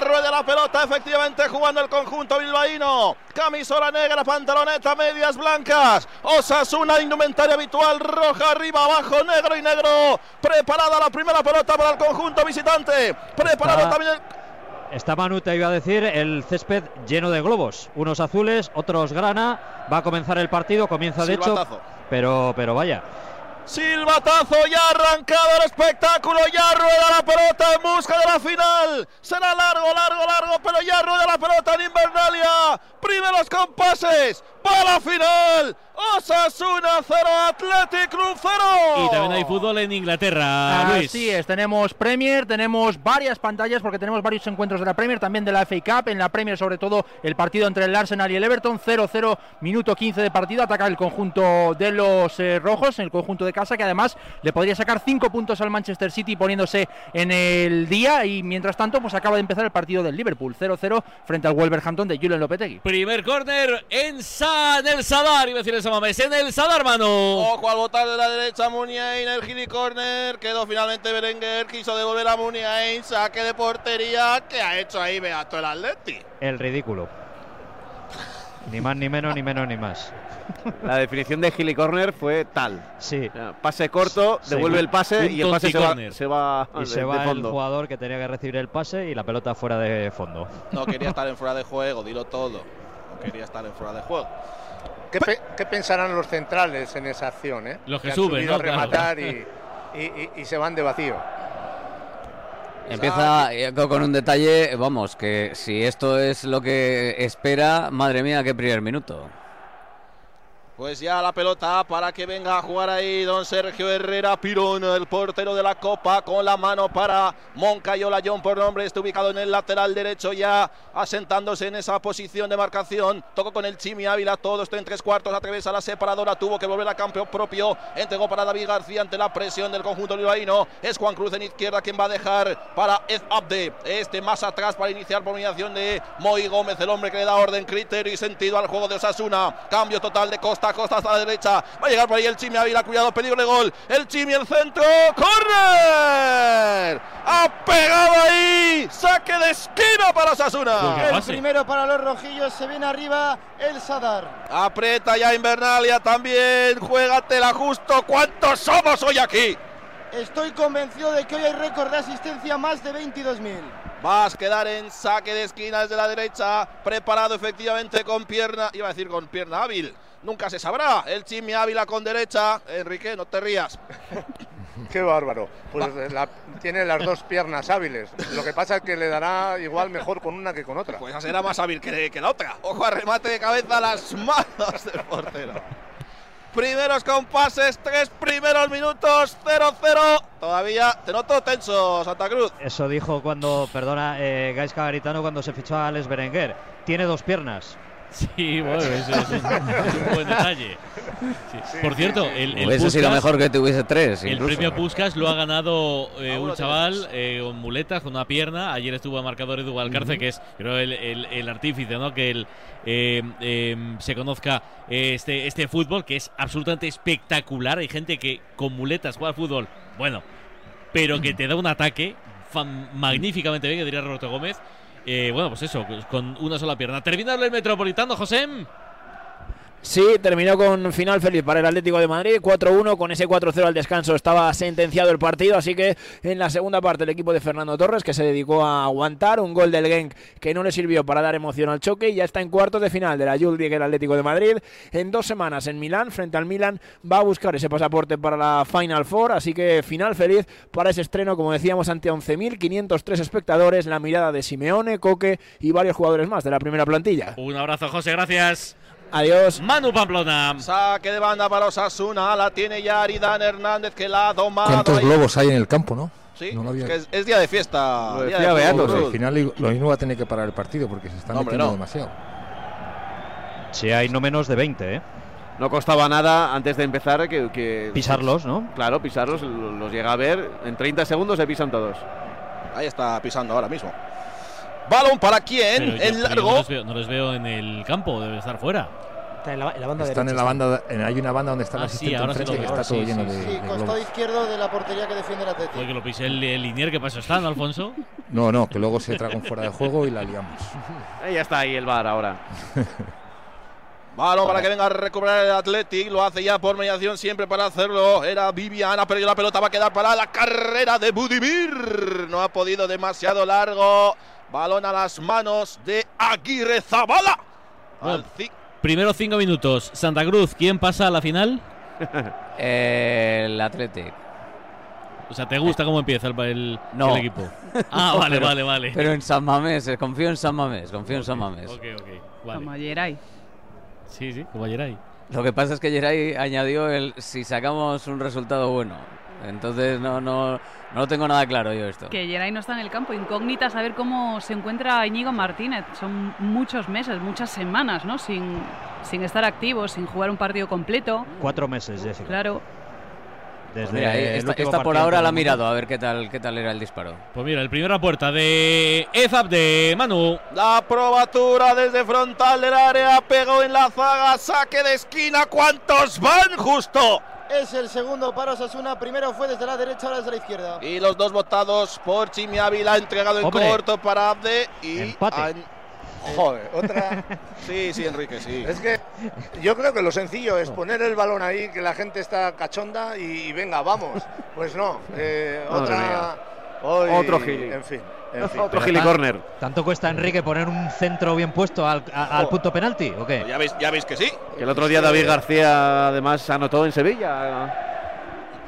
Ya rueda la pelota, efectivamente jugando el conjunto bilbaíno. Camisola negra, pantaloneta, medias blancas. Osasuna, indumentaria habitual, roja, arriba, abajo, negro y negro. Preparada la primera pelota para el conjunto visitante. Preparado también el Está Manu, te iba a decir, el césped lleno de globos. Unos azules, otros grana. Va a comenzar el partido, comienza de hecho. Pero, pero vaya. Silbatazo, ya arrancado el espectáculo, ya rueda la pelota en busca de la final. Será largo, largo, largo, pero ya rueda la pelota en Invernalia. Primeros compases para la final. Osasuna 0, Athletic Club 0. Y también hay fútbol en Inglaterra, Luis. Así es, tenemos Premier, tenemos varias pantallas porque tenemos varios encuentros de la Premier, también de la FA Cup. En la Premier, sobre todo, el partido entre el Arsenal y el Everton. 0-0, minuto 15 de partido. Ataca el conjunto de los eh, rojos, el conjunto de casa, que además le podría sacar 5 puntos al Manchester City poniéndose en el día. Y mientras tanto, pues acaba de empezar el partido del Liverpool. 0-0 frente al Wolverhampton de Julen Lopetegui. Primer córner en San el Sadar, iba a decir el Samames, en el Sadar, mano. Ojo al botar de la derecha Muniain, el gili corner, quedó finalmente Berenguer, quiso devolver a Muniain, saque de portería, ¿qué ha hecho ahí Beato el Atleti? El ridículo. Ni más, ni menos, ni menos, ni más. La definición de Gili Corner fue tal. Sí. Pase corto, devuelve el pase y el pase se va, corner. se va, Y de- se de va el fondo. jugador que tenía que recibir el pase y la pelota fuera de fondo. No quería estar en fuera de juego, dilo todo. No quería estar en fuera de juego. ¿Qué, pe- qué pensarán los centrales en esa acción? Eh? Los que suben, ¿no? a rematar Claro. y, y- y- y se van de vacío. Empieza eh, co- con un detalle, vamos, que si esto es lo que espera, madre mía, qué primer minuto. Pues ya la pelota para que venga a jugar ahí don Sergio Herrera Pirón, el portero de la Copa, con la mano para Moncayola John por nombre, está ubicado en el lateral derecho ya, asentándose en esa posición de marcación. Tocó con el Chimi Ávila, todo esto en tres cuartos, atraviesa la separadora, tuvo que volver a campo propio, entregó para David García ante la presión del conjunto bilbaíno. Es Juan Cruz en izquierda quien va a dejar para Ed Abde, este más atrás para iniciar por mediación de Moy Gómez, el hombre que le da orden, criterio y sentido al juego de Osasuna. Cambio total de costa costa hasta la derecha. Va a llegar por ahí el Chimi Ávila, cuidado, peligro de gol. El Chimi, el centro, ¡corner! Ha pegado ahí, saque de esquina para Osasuna. El primero para los rojillos, se viene arriba el Sadar. Aprieta ya Invernalia también, juégatela justo. ¿Cuántos somos hoy aquí? Estoy convencido de que hoy hay récord de asistencia más de 22.000. Vas a quedar en saque de esquina desde la derecha, preparado efectivamente con pierna, iba a decir con pierna hábil. Nunca se sabrá. El Chimi Ávila con derecha. Enrique, no te rías. Qué bárbaro. Pues la- tiene las dos piernas hábiles. Lo que pasa es que le dará igual mejor con una que con otra. Pues esa será más hábil que, que la otra. Ojo a remate de cabeza a las manos del portero. Primeros compases, tres primeros minutos, 0-0. Todavía te noto tenso, Santa Cruz. Eso dijo cuando, perdona, eh, Gaisca Garitano cuando se fichó a Alex Berenguer. Tiene dos piernas. Sí, bueno, eso es un, es un buen detalle. Sí. Por cierto, el, el Hubiese sido mejor que tuviese tres. El incluso. premio Puskas lo ha ganado eh, un chaval eh, con muletas, con una pierna. Ayer estuvo a marcador Edu Valcarce, que es creo el, el- el artífice, ¿no? Que el, eh, eh, se conozca eh, este, este fútbol, que es absolutamente espectacular. Hay gente que con muletas juega al fútbol, bueno, pero que te da un ataque fan- magníficamente bien, que diría Roberto Gómez. Eh, bueno, pues eso, con una sola pierna. Terminado el Metropolitano, José. Sí, terminó con final feliz para el Atlético de Madrid, 4-1, con ese 4-0 al descanso estaba sentenciado el partido, así que en la segunda parte el equipo de Fernando Torres, que se dedicó a aguantar, un gol del Genk que no le sirvió para dar emoción al choque, y ya está en cuartos de final de la Jules League el Atlético de Madrid, en dos semanas en Milán, frente al Milán, va a buscar ese pasaporte para la Final Four, así que final feliz para ese estreno, como decíamos, ante 11.503 espectadores, la mirada de Simeone, Coque y varios jugadores más de la primera plantilla. Un abrazo, José, gracias. Adiós. Manu Pamplona. Saque de banda para Osasuna. La tiene ya Aridán Hernández que la ha domado. ¿Cuántos ahí. globos hay en el campo, no? Sí, No lo había- es, que es, es día de fiesta. Lo día de Beato, al final lo mismo va a tener que parar el partido porque se están No, hombre, metiendo no. demasiado. Si hay no menos de 20, ¿eh? No costaba nada antes de empezar que, que- Pisarlos, ¿no? Claro, pisarlos, lo- los llega a ver. En 30 segundos se pisan todos. Ahí está pisando ahora mismo. Balón para quién? Yo- en largo. no, les veo, no les veo en el campo, debe estar fuera. Está en la, en la banda Están en la banda, en- hay una banda donde está el Ah, sí, asistente ahora sí enfrente que está todo Sí, lleno sí, de, Sí, de costado globos. izquierdo de la portería que defiende el Atlético. Fue que lo pisé el, el Linier, que pasó está, ¿no, Alfonso? No, no, que luego se traga un fuera de juego y la liamos. Eh, ya está ahí el bar ahora. Balón para que venga a recuperar el Athletic. Lo hace ya por mediación siempre para hacerlo. Era Viviana, perdió la pelota. Va a quedar para la carrera de Budimir. No ha podido demasiado largo. Balón a las manos de Aguirre Zabala. Primeros cinco minutos. Santa Cruz, ¿quién pasa a la final? El Athletic. O sea, ¿te gusta cómo empieza el, el- No. el equipo? Ah, vale, Pero- vale, vale. Pero en San Mamés, eh, confío en San Mamés, confío en San Mamés. Ok, ok. Vale. Como Geray. Sí, sí, como ayer ahí. Lo que pasa es que Geray añadió el si sacamos un resultado bueno. Entonces no, no, no lo tengo nada claro yo esto. Que Geray no está en el campo. Incógnita saber cómo se encuentra Íñigo Martínez. Son muchos meses, muchas semanas, ¿no? Sin, sin estar activo, sin jugar un partido completo. Cuatro meses, Jessica. Claro. Desde Mira, ahí el esta, esta por ahora la ha mirado a ver qué tal, qué tal era el disparo. Pues mira, el primero a puerta de Ezap de Manu. La probatura desde frontal del área. Pegó en la zaga. Saque de esquina. ¿Cuántos van justo? Es el segundo para Osasuna. Primero fue desde la derecha, ahora desde la izquierda. Y los dos votados por Chimi Ávila. Entregado en Hombre. corto para Abde. Y Empate. an- Joder, otra. Sí, sí, Enrique, sí. Es que yo creo que lo sencillo es poner el balón ahí, que la gente está cachonda y, y venga, vamos. Pues no, eh, otra. hoy- Otro gili. En fin, en fin. Otro gili corner. ¿Tanto cuesta Enrique poner un centro bien puesto al, a- al punto penalti o qué? Ya veis, ya veis que sí. El otro día David García además anotó en Sevilla.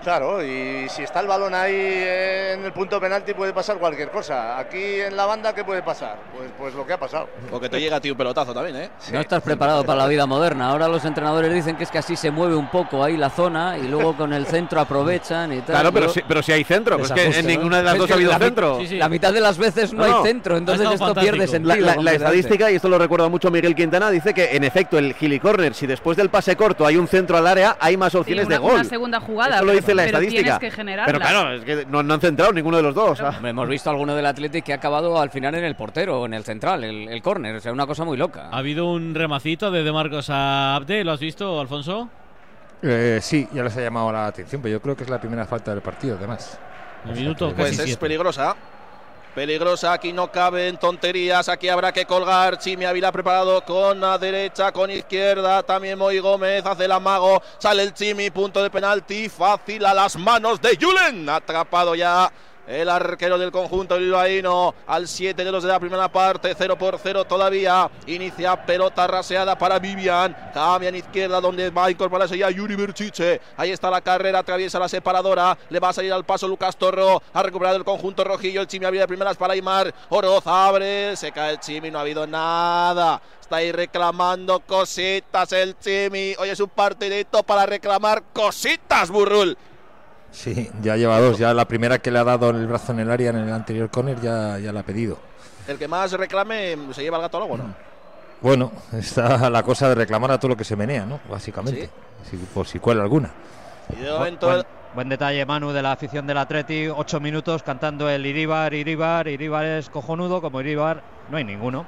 Claro, y si está el balón ahí en el punto penalti puede pasar cualquier cosa. Aquí en la banda, ¿qué puede pasar? Pues, pues lo que ha pasado. Porque te llega a ti un pelotazo también, ¿eh? No estás preparado para la vida moderna. Ahora los entrenadores dicen que es que así se mueve un poco ahí la zona y luego con el centro aprovechan y tal. Claro, pero Yo- si, pero si hay centro. Pues es que en ninguna de las Es dos ha habido la mi- centro. Sí, sí. La mitad de las veces no, hay centro, entonces esto estado pierde fantástico. sentido. La, la- la completamente. estadística, y esto lo recuerda mucho Miguel Quintana, dice que en efecto el gili corner, si después del pase corto hay un centro al área, hay más Sí, opciones una, de gol. una segunda jugada. Eso lo dice la pero estadística. Que. Pero claro, es que no, no han centrado ninguno de los dos. ah. Hemos visto alguno del Athletic que ha acabado al final en el portero, en el central, el, el córner. O sea, una cosa muy loca. Ha habido un remacito de De Marcos a Abde, ¿lo has visto, Alfonso? Eh, sí, ya les ha llamado la atención, pero yo creo que es la primera falta del partido, además. El minuto que- Pues casi es siete. peligrosa. Peligrosa, aquí no caben tonterías, aquí habrá que colgar. Chimi Ávila preparado con la derecha, con izquierda. También Moy Gómez hace el amago. Sale el Chimi, punto de penalti. Fácil a las manos de Julen. Atrapado ya el arquero del conjunto bilbaíno al 7 de los de la primera parte, 0 por 0 todavía. Inicia pelota raseada para Vivian. Cambia en izquierda donde va a incorporarse ya Yuri Berchiche. Ahí está la carrera, atraviesa la separadora. Le va a salir al paso Lucas Torro. Ha recuperado el conjunto rojillo. El Chimi había de primeras para Aymar. Oroz abre, se cae el Chimi, no ha habido nada. Está ahí reclamando cositas el Chimi. Hoy es un partidito para reclamar cositas, Burrul. Sí, ya lleva dos. Ya la primera que le ha dado el brazo en el área en el anterior corner ya, ya la ha pedido. El que más reclame se lleva el gato al agua, ¿no? Bueno, está la cosa de reclamar a todo lo que se menea, ¿no? Básicamente. Si- por si cuela alguna. Y de Bu- momento buen, buen detalle, Manu, de la afición del Atleti. Ocho minutos cantando el Iribar, Iribar. Iribar es cojonudo, como Iribar no hay ninguno.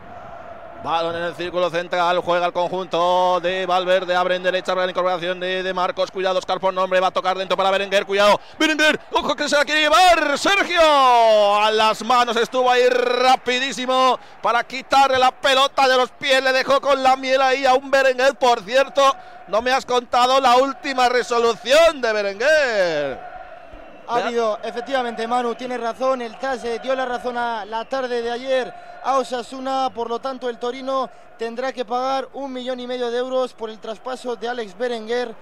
Balón en el círculo central, juega el conjunto de Valverde, abre en derecha para la incorporación de, de Marcos, cuidado Oscar por nombre, va a tocar dentro para Berenguer, cuidado, Berenguer, ojo que se la quiere llevar, Sergio, a las manos estuvo ahí rapidísimo para quitarle la pelota de los pies, le dejó con la miel ahí a un Berenguer, por cierto, no me has contado la última resolución de Berenguer. Ha habido, efectivamente, Manu tiene razón. El TAS dio la razón a la tarde de ayer a Osasuna. Por lo tanto, el Torino tendrá que pagar un millón y medio de euros por el traspaso de Alex Berenguer.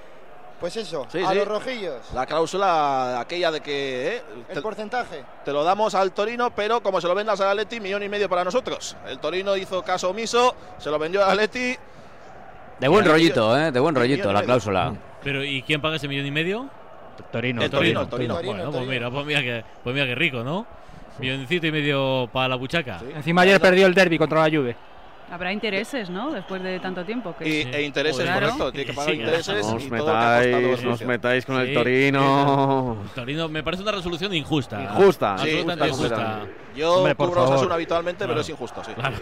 Pues eso, Sí, a sí. los rojillos. La cláusula aquella de que eh, El te, porcentaje. te lo damos al Torino, pero como se lo vendas al Atleti, millón y medio para nosotros. El Torino hizo caso omiso, se lo vendió al Atleti. De buen rollito, ¿eh? De buen rollito la cláusula. Pero ¿y quién paga ese millón y medio? Torino, Torino, Torino. Bueno, Torino, pues mira, pues mira que, pues mira que rico, ¿no? Milloncito y medio para la buchaca. Encima ayer perdió el derby contra la Juve. Habrá intereses, ¿no? Después de tanto tiempo. Que Y, Sí. e intereses, Joder. correcto. Tiene que pagar Sí, intereses No os y metáis, con Sí, el Torino. Torino me parece una resolución injusta. Injusta, sí, Absolutamente injusta, injusta. Yo Hombre, por cubro favor. Osasuna habitualmente, pero Claro. es injusto, sí. Claro.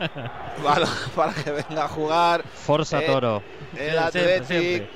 para, que venga a jugar. Forza eh, Toro. El Athletic.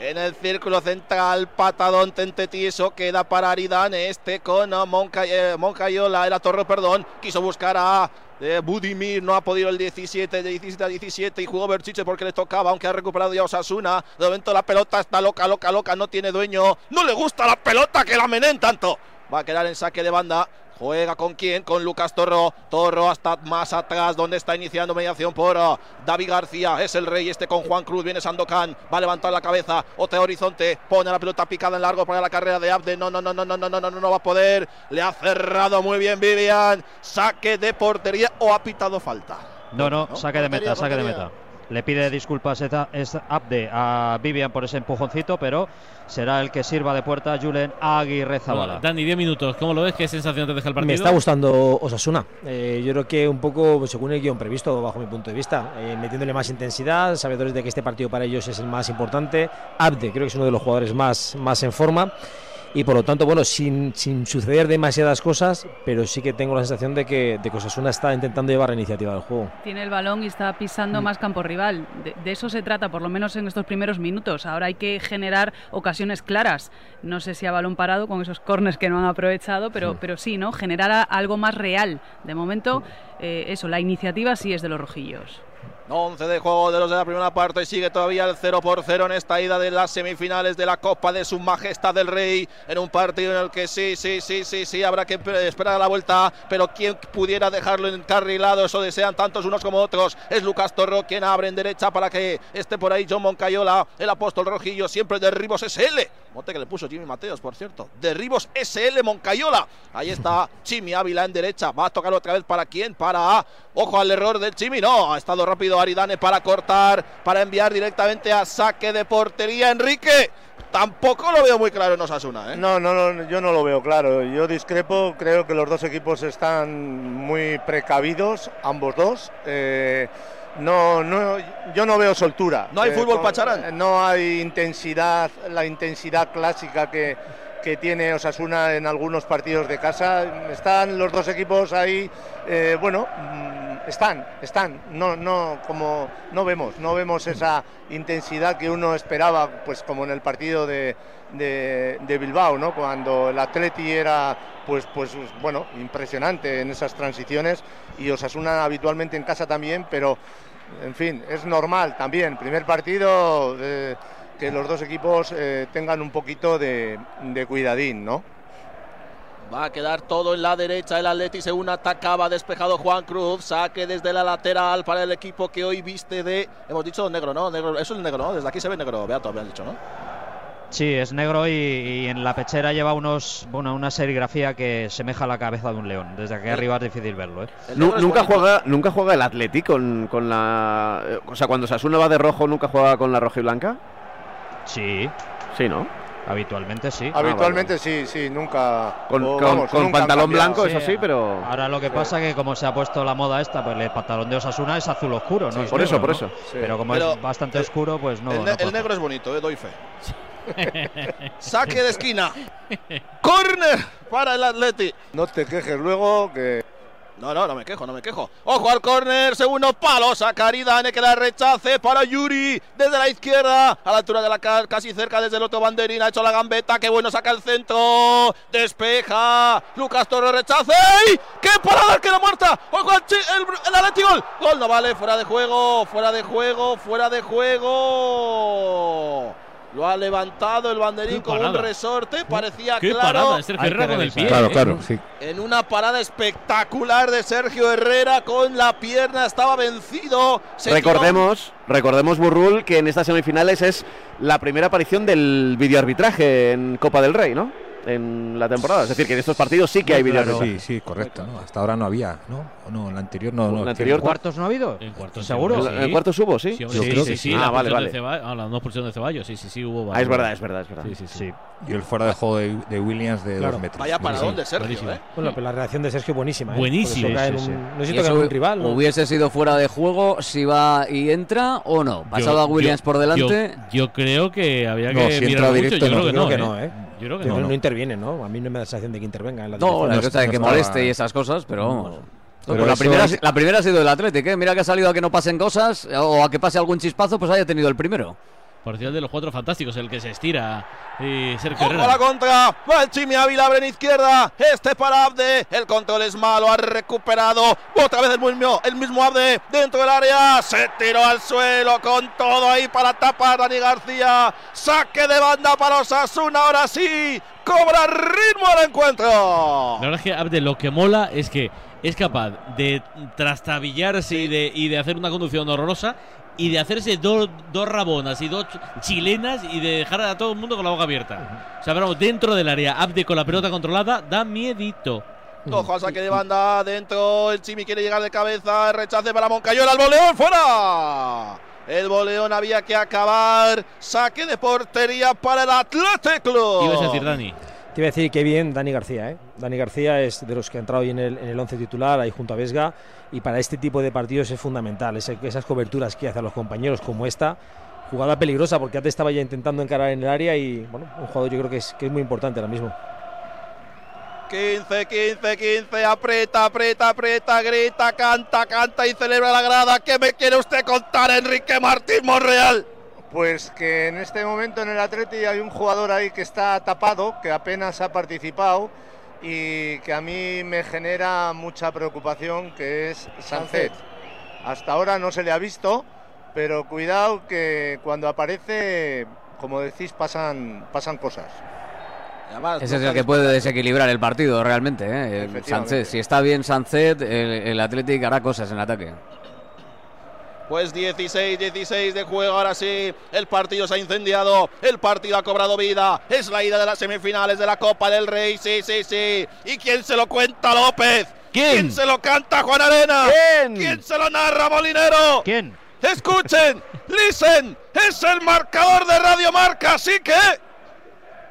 En el círculo central, patadón Tentetiso, queda para Aridane, este con eh, Moncayola, era Torre, perdón, quiso buscar a eh, Budimir, no ha podido el 17, de 17 a 17 y jugó Berchiche porque le tocaba, aunque ha recuperado ya Osasuna. De momento la pelota está loca, loca, loca, no tiene dueño, no le gusta la pelota que la menen tanto. Va a quedar en saque de banda Juega con quién? Con Lucas Torro. Torro hasta más atrás, donde está iniciando mediación por uh, David García. Es el rey este con Juan Cruz. Viene Sandokan. Va a levantar la cabeza. Otra horizonte. Pone la pelota picada en largo para la carrera de Abde. No, no, no, no, no, no, no, no, no va a poder. Le ha cerrado muy bien Vivian. Saque de portería o ha pitado falta. No, no, saque de meta, saque de meta. Le pide disculpas es Abde a Vivian por ese empujoncito, pero será el que sirva de puerta a Julen Aguirre Zabala. Dani, 10 minutos. ¿Cómo lo ves? ¿Qué sensación te deja el partido? Me está gustando Osasuna. Eh, yo creo que un poco según el guion previsto, bajo mi punto de vista, eh, metiéndole más intensidad, sabedores de que este partido para ellos es el más importante. Abde creo que es uno de los jugadores más, más en forma y por lo tanto, bueno, sin, sin, suceder demasiadas cosas, pero sí que tengo la sensación de que, de que Osasuna está intentando llevar la iniciativa del juego. Tiene el balón y está pisando mm. más campo rival. De, eso se trata, por lo menos en estos primeros minutos. Ahora hay que generar ocasiones claras. No sé si a balón parado con esos corners que no han aprovechado, pero, pero sí, ¿no? Generar algo más real. De momento, eh, eso, la iniciativa sí es de los rojillos. 11 de juego de los de la primera parte y sigue todavía el 0 por 0 en esta ida de las semifinales de la Copa de Su Majestad del Rey en un partido en el que sí, sí, sí, sí, sí, habrá que esperar a la vuelta, pero quien pudiera dejarlo encarrilado, eso desean tantos unos como otros, es Lucas Torro quien abre en derecha para que esté por ahí John Moncayola, el apóstol rojillo, siempre de Ribos SL, mote que le puso Jimmy Mateos, por cierto, de Ribos SL Moncayola, ahí está Chimi Ávila en derecha, va a tocar otra vez para quién, para, ojo al error del Chimi, no, ha estado rápido Aridane para cortar, para enviar directamente a saque de portería. Enrique, tampoco lo veo muy claro en Osasuna. ¿eh? No, no, no, yo no lo veo claro. Yo discrepo, creo que los dos equipos están muy precavidos, ambos dos. Eh, no, no, yo no veo soltura. No hay eh, fútbol pacharán. No hay intensidad, la intensidad clásica que, que tiene Osasuna en algunos partidos de casa. Están los dos equipos ahí, eh, bueno, mm, están, están. No, no, como no vemos, no vemos esa intensidad que uno esperaba, pues como en el partido de, de, Bilbao, ¿no? Cuando el Atleti era, pues, pues, bueno, impresionante en esas transiciones y Osasuna habitualmente en casa también, pero, en fin, es normal también. Primer partido. Eh, que los dos equipos eh, tengan un poquito de, cuidadín, ¿no? Va a quedar todo en la derecha el Atleti según atacaba despejado Juan Cruz. Saque desde la lateral para el equipo que hoy viste de. Hemos dicho negro, ¿no? Negro, eso es el negro, ¿no? Desde aquí se ve negro, Beato, habían dicho, ¿no? Sí, es negro y, en la pechera lleva unos, bueno, una serigrafía que semeja a la cabeza de un león. Desde aquí arriba es difícil verlo. ¿eh? Nunca juega, nunca juega el Atleti con, con la. Eh, o sea, cuando Sasuna va de rojo, nunca juega con la roja y blanca. Sí. Sí, ¿no? Habitualmente sí. Habitualmente ah, sí, sí, nunca. Con, pantalón blanco, eso sí, pero. Ahora lo que pasa es que, como se ha puesto la moda esta, pues el pantalón de Osasuna es azul oscuro, ¿no? por eso, por eso. Pero como es bastante oscuro, pues no. El, negro es bonito, eh, doy fe. Saque de esquina. Corner para el Atleti. No te quejes luego que no, no, no me quejo, no me quejo. Ojo al córner, segundo palo, saca Aridane que la rechace para Yuri desde la izquierda, a la altura de la casi cerca desde el otro banderín, ha hecho la gambeta, qué bueno, saca el centro, despeja, Lucas Torres rechace, ¡qué parada que la muerta! Ojo al el, el gol, gol no vale, fuera de juego, fuera de juego, fuera de juego. Lo ha levantado el banderín con un resorte, parecía ¿Qué claro. Sergio Herrera con el pie. Claro, claro, sí. En una parada espectacular de Sergio Herrera con la pierna, estaba vencido. recordemos, recordemos Burrul que en estas semifinales es la primera aparición del videoarbitraje en Copa del Rey, ¿no? En la temporada. Es decir, que en estos partidos sí que hay vídeos. Sí, sí, correcto. Hasta ahora no había, ¿no? No, en la anterior no. ¿En anterior cuartos no ha habido? En cuartos seguro. ¿En, cuartos hubo, sí? Sí, sí, sí, ah, vale, vale. Ah, la no expulsión de Ceballos, sí, sí, sí, hubo. Ah, es verdad, es verdad, es verdad. Sí, sí, sí. Y el fuera de juego de, Williams de dos metros. Vaya para dónde, Sergio, ¿eh? Bueno, pero la reacción de Sergio buenísima. ¿eh? Buenísima. No siento que un rival. ¿Hubiese sido fuera de juego si va y entra o no? ¿Pasado a Williams por delante? Yo creo que había que mirar mucho. Yo creo que no, ¿eh? Yo creo que no. No interviene, ¿no? A mí no me da la sensación de que intervenga en la No, la cosa de que moleste y esas cosas, pero vamos. Pues Pero la, primera, es- la primera ha sido del Atlético, ¿eh? Mira que ha salido a que no pasen cosas o a que pase algún chispazo, pues haya tenido el primero. Parcial de los cuatro fantásticos, el que se estira. Y Sergio Ojo a la Herrera. contra. Va el Chimi Ávila, abre en izquierda. Este para Abde. El control es malo. Ha recuperado. Otra vez el mismo, el mismo Abde dentro del área. Se tiró al suelo con todo ahí para tapar Dani García. Saque de banda para Osasuna. Ahora sí. Cobra ritmo al encuentro. La verdad es que Abde lo que mola es que es capaz de trastabillarse y, de, y de hacer una conducción horrorosa y de hacerse dos dos rabonas y dos chilenas y de dejar a todo el mundo con la boca abierta. O sea, vamos, dentro del área, Abde con la pelota controlada, da miedito. Ojo al saque de banda dentro. El Chimi quiere llegar de cabeza. El rechace para Moncayola. El boleón fuera. El boleón había que acabar. Saque de portería para el Athletic Club. Ibas a decir, Dani. Te iba a decir que bien Dani García, ¿eh? Dani García es de los que ha entrado hoy en el, en el once titular, ahí junto a Vesga, y para este tipo de partidos es fundamental, ese- esas coberturas que hace a los compañeros como esta, jugada peligrosa porque antes estaba ya intentando encarar en el área y, bueno, un jugador yo creo que es, que es muy importante ahora mismo. 15, 15, 15, aprieta, aprieta, aprieta, grita, canta, canta y celebra la grada. ¿Qué me quiere usted contar, Enrique Martín Monreal? Pues que en este momento en el Atleti hay un jugador ahí que está tapado, que apenas ha participado y que a mí me genera mucha preocupación, que es Sancet. Hasta ahora no se le ha visto, pero cuidado que cuando aparece, como decís, pasan, pasan cosas. Ese es el que puede desequilibrar el partido realmente. ¿eh? Sancet. Si está bien Sancet, el, el Athletic hará cosas en ataque. Pues 16, 16 de juego, ahora sí, el partido se ha incendiado, el partido ha cobrado vida, es la ida de las semifinales de la Copa del Rey, sí, sí, sí. ¿Y quién se lo cuenta López? ¿Quién? se lo canta Juan Arena? ¿Quién? se lo narra Molinero? ¿Quién? Escuchen, listen, es el marcador de Radio Marca, así que...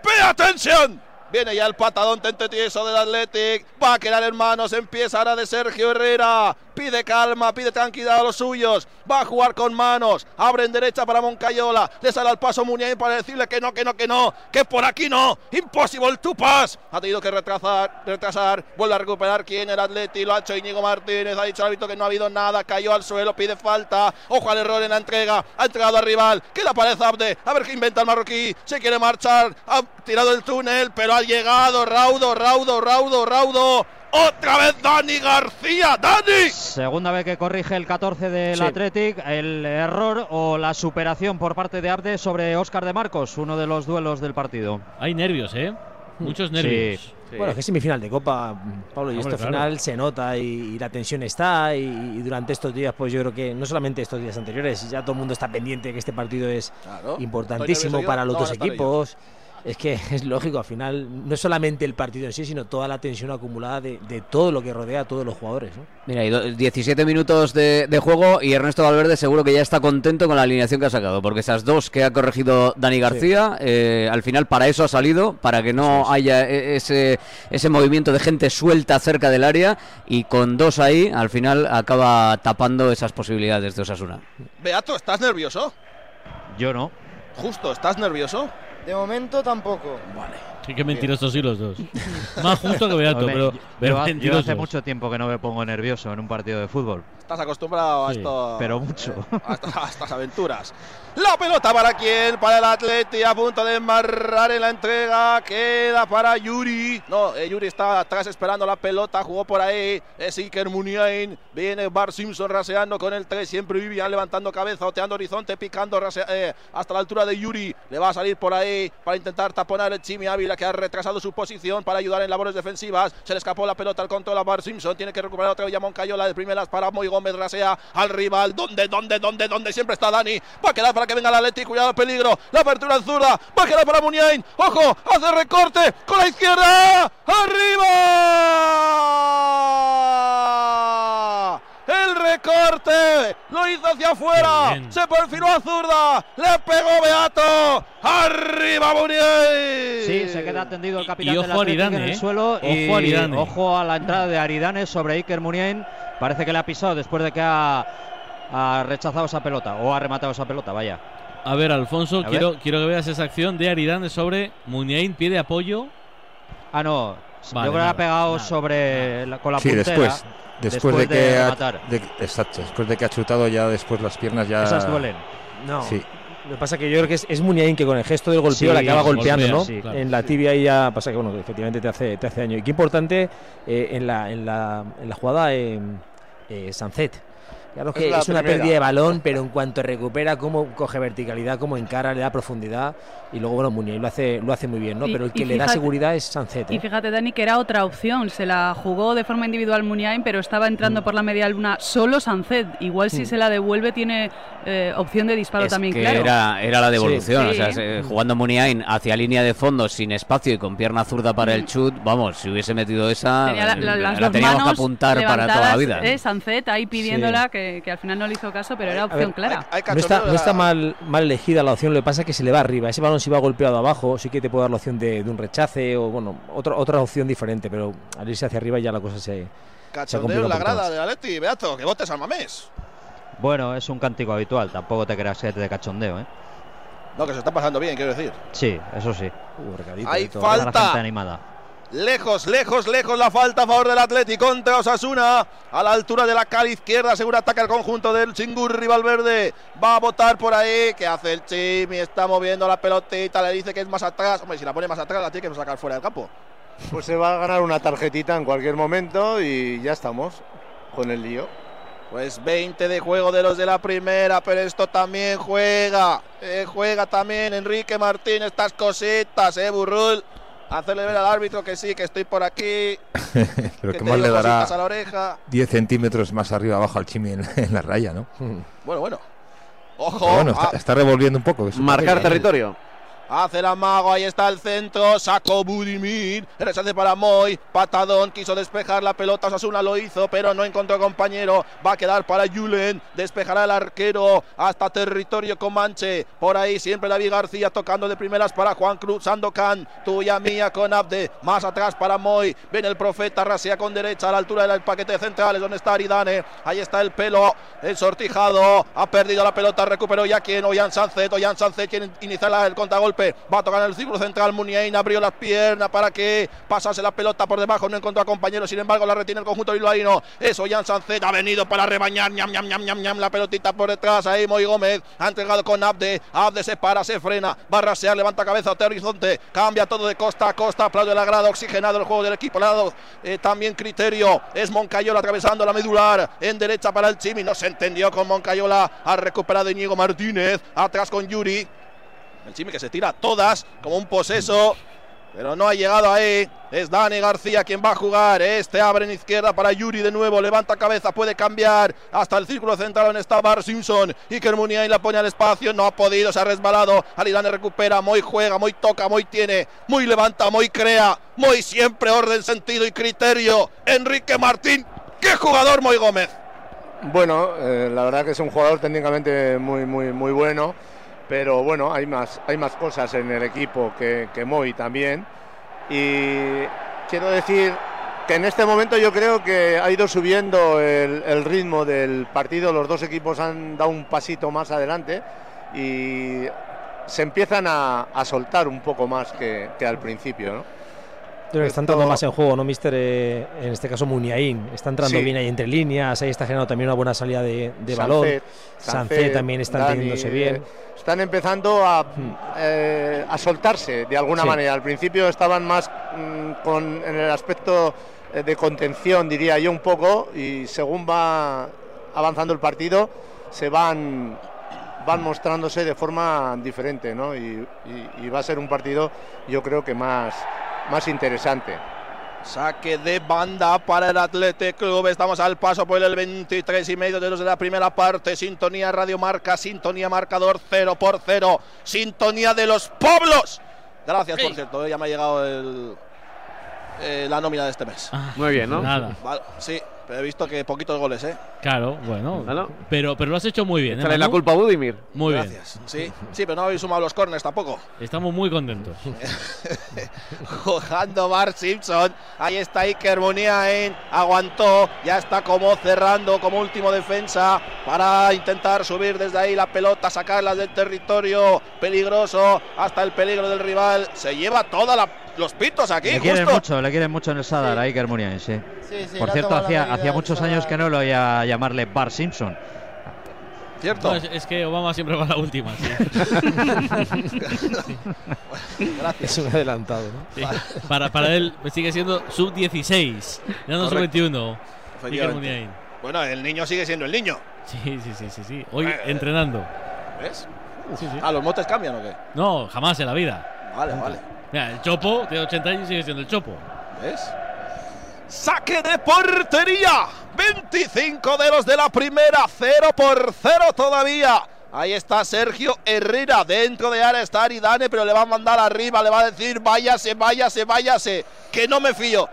¡Pay atención! Viene ya el patadón tente tieso del Athletic. Va a quedar en manos. Empieza ahora de Sergio Herrera. Pide calma, pide tranquilidad a los suyos. Va a jugar con manos. Abre en derecha para Moncayola. Le sale al paso Muniain para decirle que no, que no, que no. Que por aquí no. Impossible to pass. Ha tenido que retrasar, retrasar. Vuelve a recuperar quién el Athletic. Lo ha hecho Íñigo Martínez. Ha dicho al árbitro que no ha habido nada. Cayó al suelo. Pide falta. Ojo al error en la entrega. Ha entregado al rival. Que la pared Abde. A ver qué inventa el marroquí. Se quiere marchar. Ha tirado el túnel, pero ha llegado. Raudo, raudo, raudo, raudo. Otra vez Dani García. Dani. Segunda vez que corrige el 14 del Sí. Athletic, el error o la superación por parte de Abde sobre Óscar de Marcos, uno de los duelos del partido. Hay nervios, ¿eh? Muchos nervios. Bueno, es que es semifinal de Copa, Pablo, y Hombre, claro. final se nota y, y la tensión está y, y durante estos días, pues yo creo que no solamente estos días anteriores, ya todo el mundo está pendiente de que este partido es Claro. importantísimo para los no dos equipos. Es que es lógico, al final no es solamente el partido en sí, sino toda la tensión acumulada de, de todo lo que rodea a todos los jugadores. ¿no? Mira, y do- 17 minutos de, de juego y Ernesto Valverde seguro que ya está contento con la alineación que ha sacado, porque esas dos que ha corregido Dani García, eh, al final para eso ha salido, para que no haya e- ese, ese movimiento de gente suelta cerca del área y con dos ahí, al final acaba tapando esas posibilidades de Osasuna. Beato, ¿estás nervioso? Yo no. Justo, ¿estás nervioso? De momento tampoco. Sí, que mentirosos sí los dos. Más justo que Beato, Hombre, pero, yo- pero yo, mentirosos. hace mucho tiempo que no me pongo nervioso en un partido de fútbol. Estás acostumbrado a Sí, esto. pero mucho. a, a estas aventuras. La pelota para quién? Para el Atleti a punto de embarrar en la entrega. Queda para Yuri. No, eh, Yuri está atrás esperando la pelota. Jugó por ahí. Es Iker Muniain. Viene Bar Simpson raseando con el 3. Siempre Vivian levantando cabeza, oteando horizonte, picando eh, hasta la altura de Yuri. Le va a salir por ahí para intentar taponar el Chimi Ávila que ha retrasado su posición para ayudar en labores defensivas. Se le escapó la pelota al control a Bar Simpson. Tiene que recuperar otra vez Moncayola de primeras para Moy Gómez. Rasea al rival. ¿Dónde, dónde, dónde, dónde? Siempre está Dani. Va a quedar para que venga el Atleti. Cuidado, el peligro. La apertura en zurda. Va a quedar para Muniain. Ojo, hace recorte con la izquierda. ¡Arriba! El recorte lo hizo hacia afuera. Se perfiló a zurda. Le pegó Beato. ¡Arriba Muniain! Sí, se queda atendido el capitán y del ojo a Athletic en el ¿eh? suelo Ojo y a Aridane. ojo a la entrada de Aridane sobre Iker Muniain. Parece que le ha pisado después de que ha, ha rechazado esa pelota o ha rematado esa pelota, vaya. A ver, Alfonso, A quiero, ver. quiero que veas esa acción de Aridane sobre Muniain, pie de apoyo. Ah, no. Vale, Yo creo que nada, ha pegado nada. sobre la- con la Sí, puntera. después. Después, de, que ha, de- exacto, después de que ha chutado ya después las piernas ya Esas duelen. No. Sí. Lo que pasa es que yo creo que es, es Muniain que con el gesto del golpeo Sí, la acaba golpeando, golpea, ¿no? sí, claro. En la tibia y ya pasa que, bueno, efectivamente te hace, te hace daño. Y qué importante eh, en, la, en, la, en la jugada eh, eh, Sancet. Claro que Es es, una primera. pérdida de balón, pero en cuanto recupera, cómo coge verticalidad, cómo encara, le da profundidad. Y luego, bueno, Muniain lo hace, lo hace muy bien, ¿no? Y- pero el y que le da fíjate- seguridad es Sancet. Y ¿eh? fíjate, Dani, que era otra opción. Se la jugó de forma individual Muniain, pero estaba entrando Mm. por la media luna solo Sancet. Igual si Mm. se la devuelve tiene eh, opción de disparo Es también, que claro. era, era la devolución, Sí. o sea, Sí. se- jugando Muniain hacia línea de fondo sin espacio y con pierna zurda para el chut, vamos, si hubiese metido esa, Tenía la- eh, la- las la dos teníamos manos que apuntar para toda la vida. eh, Sancet ahí pidiéndola, que, que al final no le hizo caso, pero era opción ver, clara. Hay No está, no mal, mal elegida la opción, lo que pasa es que se le va arriba. Ese balón si va golpeado abajo, sí que te puede dar la opción de, de un rechace o bueno, otra, otra opción diferente, pero al irse hacia arriba ya la cosa se. Cachondeo en la grada de Atleti, Beato, que votes al mamés. Bueno, es un cántico habitual, tampoco te creas que de cachondeo, ¿eh? No, que se está pasando bien, quiero decir. Sí, eso sí. Uh, recadito Hay falta. La gente animada. Lejos, lejos, lejos la falta a favor del Atleti contra Osasuna. A la altura de la cara izquierda, seguro ataca el conjunto del Chingurri Valverde. Va a votar por ahí. ¿Qué hace el Chimi? Está moviendo la pelotita. Le dice que es más atrás. Hombre, si la pone más atrás, la tiene que sacar fuera del campo. Pues se va a ganar una tarjetita en cualquier momento y ya estamos con el lío. Pues 20 de juego de los de la primera, pero esto también juega. Eh, juega también Enrique Martín estas cositas, ¿eh, Burrul? Hacerle ver al árbitro que sí, que estoy por aquí. Pero que más le dará cositas a la oreja. 10 centímetros más arriba abajo al Chimi en, en la raya, ¿no? Bueno, bueno. Ojo. Ah, está, está revolviendo un poco. Marcar territorio. Hace el amago, ahí está el centro, sacó Budimir, rechace para Moy, patadón, quiso despejar la pelota, Osasuna lo hizo, pero no encontró compañero, va a quedar para Julen, despejará el arquero hasta territorio Comanche, por ahí siempre David García tocando de primeras para Juan Cruz, Sandokan, tuya mía con Abde, más atrás para Moy, ven el profeta, rasea con derecha a la altura del paquete central, donde está Aridane, ahí está el pelo, el sortijado, ha perdido la pelota, recuperó ya quien, Oyan Sancet, Oyan Sancet quiere iniciar el contragolpe, va a tocar en el círculo central, Muniain abrió las piernas para que pasase la pelota por debajo, no encontró a compañero, sin embargo la retiene el conjunto bilbaíno, es Oyan Sancet, ha venido para rebañar, ñam, ñam, ñam, ñam, ñam, la pelotita por detrás, ahí Moy Gómez, ha entregado con Abde, Abde se para, se frena, va a rasear, levanta cabeza hacia horizonte, cambia todo de costa a costa, aplaude la grada, oxigenado el juego del equipo, le eh, también criterio, es Moncayola atravesando la medular, en derecha para el Chimi, no se entendió con Moncayola, ha recuperado Íñigo Martínez, atrás con Yuri, el Chimi que se tira todas como un poseso, pero no ha llegado ahí. Es Dani García quien va a jugar. Este abre en izquierda para Yuri de nuevo. Levanta cabeza, puede cambiar hasta el círculo central donde está Bar Simpson. Iker Muniain la pone al espacio. No ha podido, se ha resbalado. Alidane recupera. Muy juega, muy toca, muy tiene. Muy levanta, muy crea. Muy siempre orden, sentido y criterio. Enrique Martín. ¡Qué jugador, Moy Gómez! Bueno, eh, la verdad que es un jugador técnicamente muy, muy, muy bueno, pero bueno, hay más, hay más cosas en el equipo que, que Moy también. Y quiero decir que en este momento yo creo que ha ido subiendo el, ritmo del partido, los dos equipos han dado un pasito más adelante y se empiezan a, a soltar un poco más que, que al principio. ¿no? Creo que está entrando más en juego, ¿no, Mister? Eh, en este caso, Muniain. Está entrando Sí. bien ahí entre líneas, ahí está generando también una buena salida de, de balón. Sancet, también está entendiéndose bien. eh, están empezando a, eh, a soltarse de alguna Sí. manera. Al principio estaban más mm, con, en el aspecto de contención, diría yo un poco, y según va avanzando el partido, se van van mostrándose de forma diferente, ¿no? Y, y- y va a ser un partido, yo creo que más, más interesante. Saque de banda para el Athletic Club. Estamos al paso por el 23 y medio de los de la primera parte. Sintonía Radio Marca, sintonía marcador 0 por 0. Sintonía de los pueblos. Gracias, por cierto. Ya me ha llegado el, eh, la nómina de este mes. Muy bien, ¿no? Nada. Vale, sí, pero he visto que poquitos goles, ¿eh? Claro, bueno. Pero, pero lo has hecho muy bien. ¿eh, la culpa a Budimir. Muy bien. Gracias. Sí, sí, pero no habéis sumado los corners tampoco. Estamos muy contentos. jugando Bart Simpson. Ahí está Iker Muniain. Aguantó. Ya está como cerrando como último defensa para intentar subir desde ahí la pelota, sacarla del territorio peligroso hasta el peligro del rival. Se lleva toda la los pitos aquí, Le quieren justo. mucho, le quieren mucho en el Sadar a Iker Muniain, sí. Sí, sí, Por cierto, hacía, hacía muchos Sadar. años que no lo oía llamarle Bar Simpson. Cierto. No, es, es que Obama siempre va a la última. sí. Es un adelantado, ¿no? Sí. Para, para él sigue siendo sub-16, ya no Correcto. sub-21. Iker Efectivamente. Muniain. Bueno, el niño sigue siendo el niño. Sí, sí, sí, sí, sí. Hoy Eh, entrenando. ¿Ves? Sí, sí. Ah, ¿los motes cambian o qué? No, jamás en la vida. Vale, vale. El Chopo tiene 80 años y sigue siendo el Chopo. ¿Ves? Saque de portería. 25 de los de la primera. 0 por 0 todavía. Ahí está Sergio Herrera. Dentro de área está Aridane, pero le va a mandar arriba. Le va a decir, váyase, váyase, váyase. Que no me fío.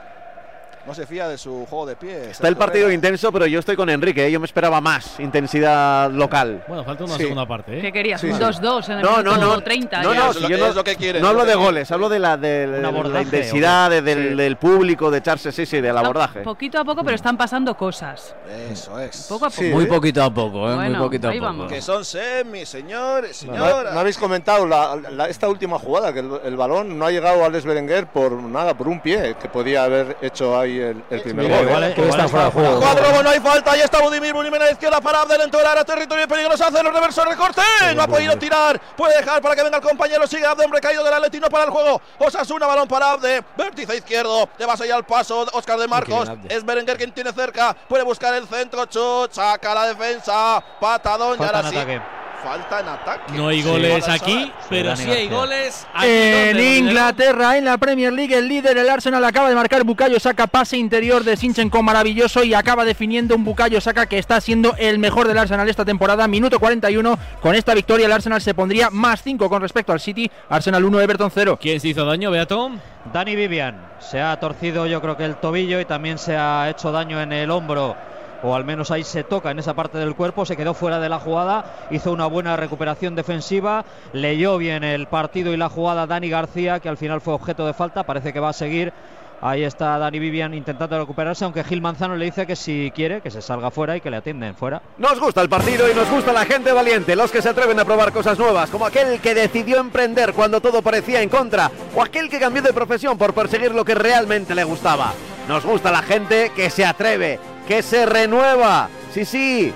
No se fía de su juego de pie. Está el partido intenso, pero yo estoy con Enrique. ¿eh? Yo me esperaba más intensidad local. Bueno, falta una Sí. segunda parte, ¿eh? ¿Qué querías? Sí, Un sí. 2-2 en el No, no, no. 30. No, no, si yo no, es lo que quieren, no hablo lo de goles, hablo de la, de la intensidad, de- del, Sí. del público, de echarse, sí, sí, del abordaje. Poquito a poco, pero están pasando cosas. Eso es. Poco a poco. Sí. Muy poquito a poco, ¿eh? Bueno, Muy poquito a ahí poco. vamos. Que son semis, señores, No, señoras. no habéis comentado la- la- esta última jugada, que el, el balón no ha llegado a Alex Berenguer por nada, por un pie, que podía haber hecho ahí el, el primer Mira, gol. igual, ¿eh? igual está fuera de juego. Cuadro, no hay falta, ahí está Budimir, Budimir a la izquierda para Abdel en todo el área, territorio peligroso, hace los reversos, recorte, no ha podido tirar, puede dejar para que venga el compañero, sigue Abde, hombre caído del Atletino para el juego, Osasuna, balón para Abde, vértice izquierdo, le vas allá al paso, Oscar de Marcos, es Berenguer quien tiene cerca, puede buscar el centro, chut, saca la defensa, patadón, y Falta ahora en sí, ataque. Falta en ataque. No hay goles aquí, pero sí hay goles aquí En Inglaterra, en la Premier League, el líder, el Arsenal, acaba de marcar Bukayo Saka, pase interior de Sinchenko maravilloso y acaba definiendo un Bukayo Saka que está siendo el mejor del Arsenal esta temporada. Minuto 41, con esta victoria el Arsenal se pondría más 5 con respecto al City, Arsenal 1, Everton 0. ¿Quién se hizo daño, Beato? Dani Vivian se ha torcido yo creo que el tobillo y también se ha hecho daño en el hombro o al menos ahí se toca en esa parte del cuerpo, se quedó fuera de la jugada, hizo una buena recuperación defensiva, leyó bien el partido y la jugada Dani García, que al final fue objeto de falta, parece que va a seguir. Ahí está Dani Vivian intentando recuperarse, aunque Gil Manzano le dice que si quiere, que se salga fuera y que le atienden fuera. Nos gusta el partido y nos gusta la gente valiente, los que se atreven a probar cosas nuevas, como aquel que decidió emprender cuando todo parecía en contra, o aquel que cambió de profesión por perseguir lo que realmente le gustaba. Nos gusta la gente que se atreve, que se renueva. Sí, sí,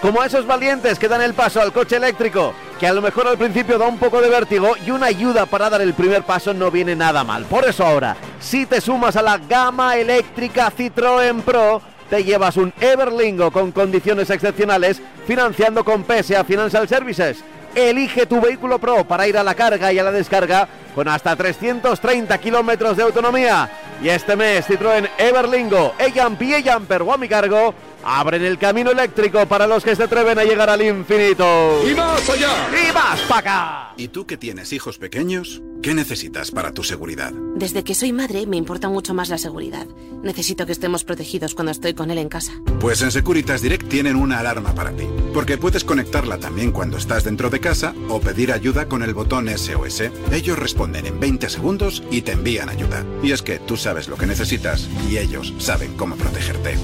como esos valientes que dan el paso al coche eléctrico, que a lo mejor al principio da un poco de vértigo y una ayuda para dar el primer paso no viene nada mal. Por eso ahora, si te sumas a la gama eléctrica Citroën Pro, te llevas un Everlingo con condiciones excepcionales financiando con PSA Financial Services. Elige tu vehículo Pro para ir a la carga y a la descarga con hasta 330 kilómetros de autonomía. Y este mes Citroën Everlingo, Eyan y Jumper o a mi cargo abren el camino eléctrico para los que se atreven a llegar al infinito. ¡Y más allá! ¡Y más para acá! ¿Y tú que tienes hijos pequeños? ¿Qué necesitas para tu seguridad? Desde que soy madre me importa mucho más la seguridad. Necesito que estemos protegidos cuando estoy con él en casa. Pues en Securitas Direct tienen una alarma para ti. Porque puedes conectarla también cuando estás dentro de casa o pedir ayuda con el botón SOS. Ellos responden en 20 segundos y te envían ayuda. Y es que tú sabes lo que necesitas y ellos saben cómo protegerte.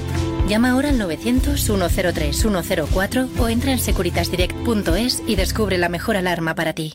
Llama ahora al 900-103-104 o entra en securitasdirect.es y descubre la mejor alarma para ti.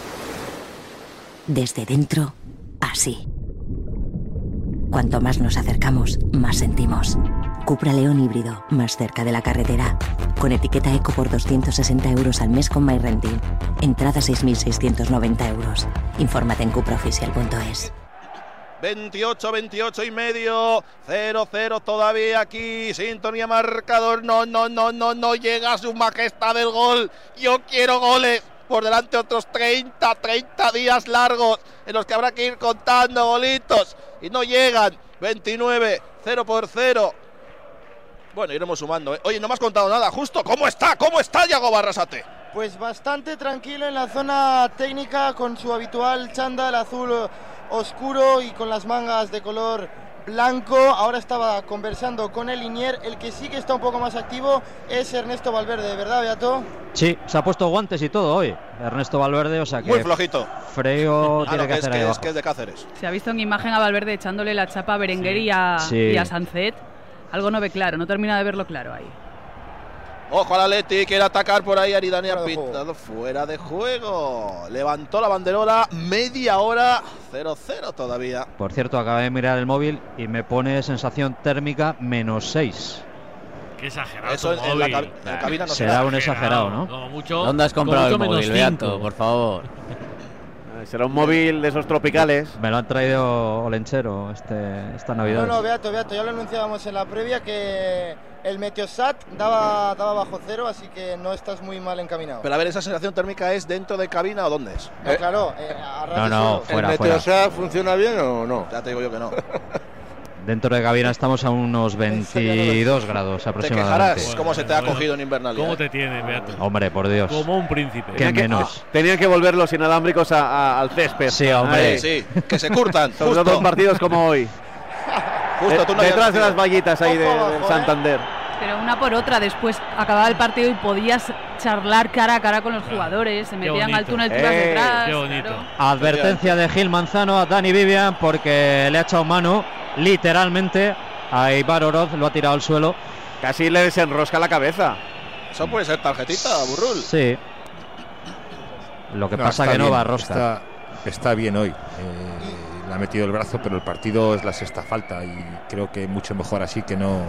Desde dentro, así. Cuanto más nos acercamos, más sentimos. Cupra León híbrido, más cerca de la carretera. Con etiqueta eco por 260 euros al mes con MyRenting. Entrada 6.690 euros. Infórmate en cupraoficial.es. 28, 28 y medio. 0-0 todavía aquí. Sintonía marcador. No, no, no, no, no llega su majestad el gol. Yo quiero goles. Por delante otros 30, 30 días largos en los que habrá que ir contando golitos. Y no llegan. 29, 0 por 0. Bueno, iremos sumando. ¿eh? Oye, no me has contado nada. Justo, ¿cómo está? ¿Cómo está Yago Barrasate? Pues bastante tranquilo en la zona técnica con su habitual chándal azul oscuro y con las mangas de color blanco. Ahora estaba conversando con el Linier. El que sí que está un poco más activo es Ernesto Valverde, ¿verdad, Beato? Sí, se ha puesto guantes y todo hoy. Ernesto Valverde, o sea que. Muy flojito. Freo Ah, tiene no, que es, hacer ahí que es, que es de Cáceres. Se ha visto en imagen a Valverde echándole la chapa a Berenguer y, a, Sí. y a Sancet. Algo no ve claro, no termina de verlo claro ahí. Ojo al Atleti, quiere atacar por ahí Aridani ha pitado fuera de juego. Levantó la banderola, media hora, 0-0 todavía. Por cierto, acabé de mirar el móvil y me pone sensación térmica menos 6. Qué exagerado. Eso tu en la, móvil. cab- en la cabina no Será se un exagerado, ¿no? Como mucho. ¿Dónde has comprado el móvil, Beato? Por favor. Será un móvil de esos tropicales. Me lo han traído Olenchero este, esta Navidad. No, no, Beato, Beato, ya lo anunciábamos en la previa que el Meteosat daba, daba bajo cero, así que no estás muy mal encaminado. Pero a ver, ¿esa sensación térmica es dentro de cabina o dónde es? No, claro, eh, a No, no, fuera. funciona bien o no? Ya te digo yo que no. Dentro de cabina estamos a unos 22 grados Te aproximadamente. quejarás cómo se te ha cogido en Invernalidad. ¿Cómo te tiene, Beato? Hombre, por Dios. Como un príncipe. Qué que- menos. Tenían que volver los inalámbricos a- a- al césped. Sí, hombre. Ahí. Sí, que se curtan. Sobre todo en partidos como hoy. Justo, tú no Detrás habías de las vallitas ahí de- del ¿eh? Santander. Pero una por otra, después acababa el partido y podías charlar cara a cara con los jugadores, se metían al túnel Eh, detrás. Qué bonito. claro. Advertencia de Gil Manzano a Dani Vivian porque le ha echado mano literalmente a Ibar Oroz, lo ha tirado al suelo. Casi le desenrosca la cabeza. Eso puede ser tarjetita, Burrul. Sí. Lo que No, pasa que no bien, va a rosca. Está, está bien hoy. Eh, le ha metido el brazo, pero el partido es la sexta falta y creo que mucho mejor así que no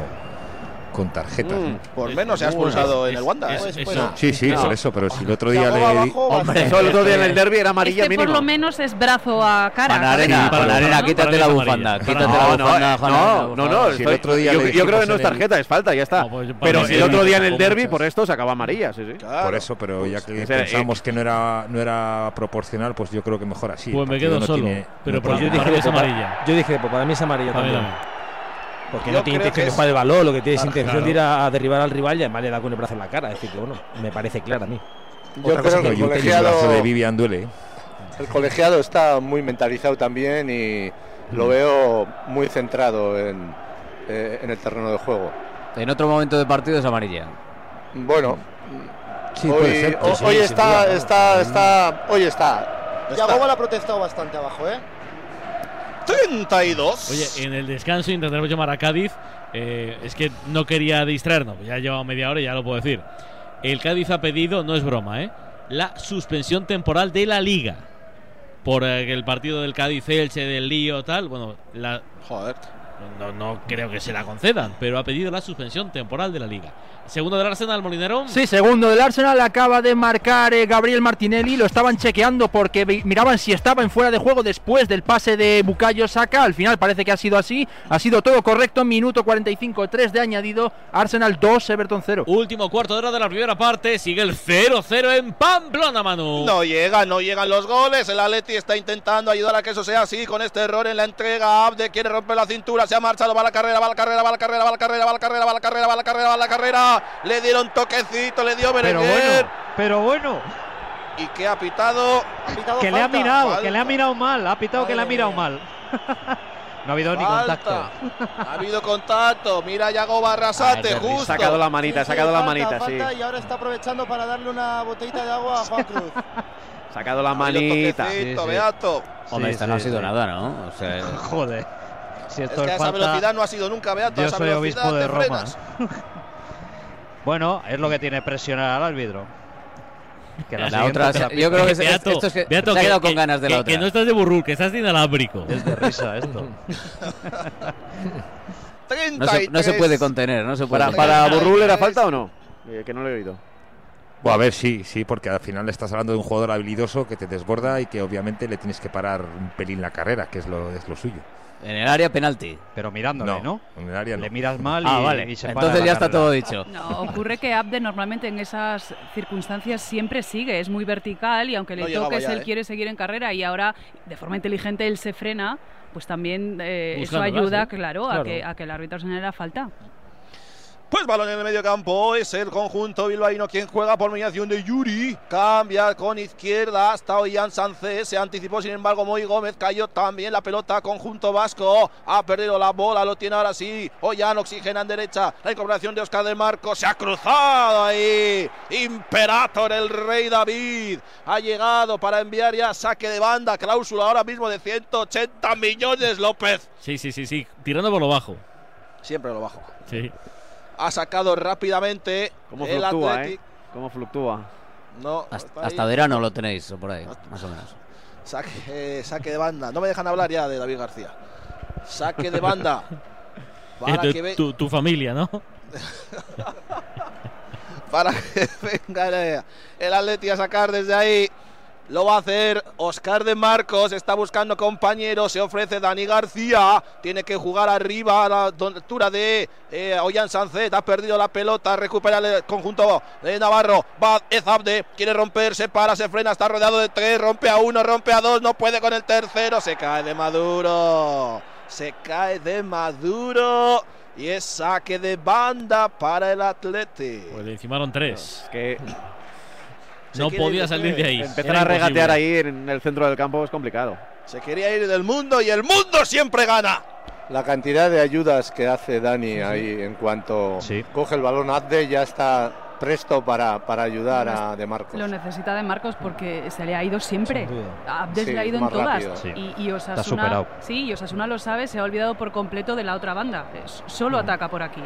con tarjetas. Mm, ¿no? por menos se ha expulsado en el Wanda. es- ¿eh? eso- Pues, Sí, sí, No. por eso, pero si el otro día le abajo, Hombre, el otro día en el derby era amarilla Este por mínimo. lo menos es brazo a cara. Panarena, Sí, para Panarena, mí, quítate para la es bufanda. Quítate la No, no, bufanda, eh, no, no, no, Si el otro día yo, yo creo que no es tarjeta, es falta, ya está. No, pues, Pero el otro día en el derby, por esto, se acaba amarilla, sí, sí. Claro. por eso, pero ya que pensamos que no era no era proporcional, pues yo creo que mejor así. Pues me quedo no solo. pero no yo para mí es dije, amarilla. Yo dije, pues para mí es amarilla también. Porque Yo no tiene intención que de es- jugar el balón, lo que tienes Claro, intención claro. de ir a, a derribar al rival y además le da con el brazo en la cara. Es decir, que bueno, me parece claro a mí. Yo Otra cosa creo que que el el brazo de colegiado, Vivian duele. ¿eh? el colegiado está muy mentalizado también y lo veo muy centrado en, eh, en el terreno de juego. En otro momento del partido es amarilla. Bueno, Sí, hoy, puede ser, sí, hoy sin está, está, está, hoy está. Yagoba la ha protestado bastante abajo, ¿eh? 32. Oye, en el descanso intentaremos llamar a Cádiz. eh, es que no quería distraernos. Ya llevado media hora y ya lo puedo decir. El Cádiz ha pedido, no es broma, ¿eh? La suspensión temporal de la liga. Por eh, el partido del Cádiz Elche, del lío, tal. Bueno, la, Joder. No, no creo que se la concedan, pero ha pedido la suspensión temporal de la liga. Segundo del Arsenal, Molinero. Sí, segundo del Arsenal acaba de marcar eh, Gabriel Martinelli. Lo estaban chequeando porque miraban si estaba en fuera de juego después del pase de Bukayo Saka. Al final parece que ha sido así. Ha sido todo correcto. Minuto 45, 3 de añadido. Arsenal 2, Everton 0. Último cuarto de hora de la primera parte. Sigue el 0-0 en Pamplona, Manu. No llega, no llegan los goles. El Atleti está intentando ayudar a que eso sea así con este error en la entrega. Abde quiere romper la cintura, se ha marchado, va a la carrera, va a la carrera, va a la carrera, va a la carrera, va a la carrera, va a la carrera, va a la carrera, va a la carrera. Le dieron toquecito, le dio Pero Berenguer. bueno, pero bueno, Y que ha pitado. Ha pitado que le ha mirado, falta. que le ha mirado mal, ha pitado que le ha mirado mía. mal. no ha habido ni contacto. Ha habido contacto. Mira Yagoba Arrasate, Ah, justo. Sacado la manita, Sí, sí, sacado la falta, manita, sí. Y ahora está aprovechando para darle una botellita de agua a Juan Cruz. Sacado la Ha manita. toquecito, Sí, sí. Beato. Hombre, Sí, esta no ha sido nada, ¿no? O sea, Joder. Si Es que esa velocidad no ha sido nunca, Beato. Yo esa soy obispo de Roma. Bueno, es lo que tiene presionar al árbitro. Que la otra, la yo creo que Beato, esto es que Beato, se ha que- quedado con ganas de que- la otra. Que no estás de burrul, que estás de inalámbrico. Es de risa esto. No se, no se puede contener, no se puede. ¿Para, para Burrul era falta o no? Eh, que no lo he oído. Bueno, a ver, sí, sí, porque al final estás hablando de un jugador habilidoso que te desborda y que obviamente le tienes que parar un pelín la carrera, que es lo, es lo suyo. En el área penalti. Pero mirándole, ¿no? En el área no. Le miras mal y, Ah, vale. y se para Entonces ya está todo dicho. No, ocurre que Abde normalmente en esas circunstancias siempre sigue, es muy vertical y aunque No le llegaba toques, ya, él ¿eh? quiere seguir en carrera y ahora de forma inteligente él se frena, pues también eh, eso ayuda, ¿eh? claro, A, que, a que el árbitro señale la falta. Pues balón en el medio campo. Es el conjunto bilbaíno quien juega por mediación de Yuri. Cambia con izquierda hasta Ollán Sánchez. Se anticipó, sin embargo, Moy Gómez. Cayó también la pelota. Conjunto vasco. Ha perdido la bola. Lo tiene ahora sí. Ollán oxigena en derecha. La incorporación de Oscar de Marco. Se ha cruzado ahí. Imperator, el rey David. Ha llegado para enviar ya saque de banda. Cláusula ahora mismo de 180 millones, López. Sí, sí, sí, sí. Tirando por lo bajo. Siempre lo bajo. Sí. Ha sacado rápidamente ¿Cómo el fluctúa, Athletic. eh? ¿Cómo fluctúa? No, Hasta, verano lo tenéis, o por ahí, más o menos. Saque, eh, saque de banda. No me dejan hablar ya de David García. Saque de banda. Para Eh, tu, que, ve- tu- tu familia, ¿no? para que venga el, el Atleti a sacar desde ahí. Lo va a hacer Oscar de Marcos. Está buscando compañeros. Se ofrece Dani García. Tiene que jugar arriba a la altura de eh, Ollán Sancet. Ha perdido la pelota. Recupera el conjunto de Navarro. Va Ezabde. Quiere romper. Se para. Se frena. Está rodeado de tres. Rompe a uno. Rompe a dos. No puede con el tercero. Se cae de Maduro. Se cae de Maduro. Y es saque de banda para el Atleti. Pues le encimaron tres. que no podía ir- salir de ahí. empezar Era a regatear imposible. ahí en el centro del campo es complicado. Se quería ir del mundo y el mundo siempre gana. La cantidad de ayudas que hace Dani ahí en cuanto coge el balón, Abde ya está presto para, para ayudar a De Marcos. Lo necesita de Marcos porque se le ha ido siempre. A Abdes Sí, le ha ido en todas. Sí. Y, y Osasuna, superado. sí, y Osasuna lo sabe, se ha olvidado por completo de la otra banda. Es- Solo ataca por aquí.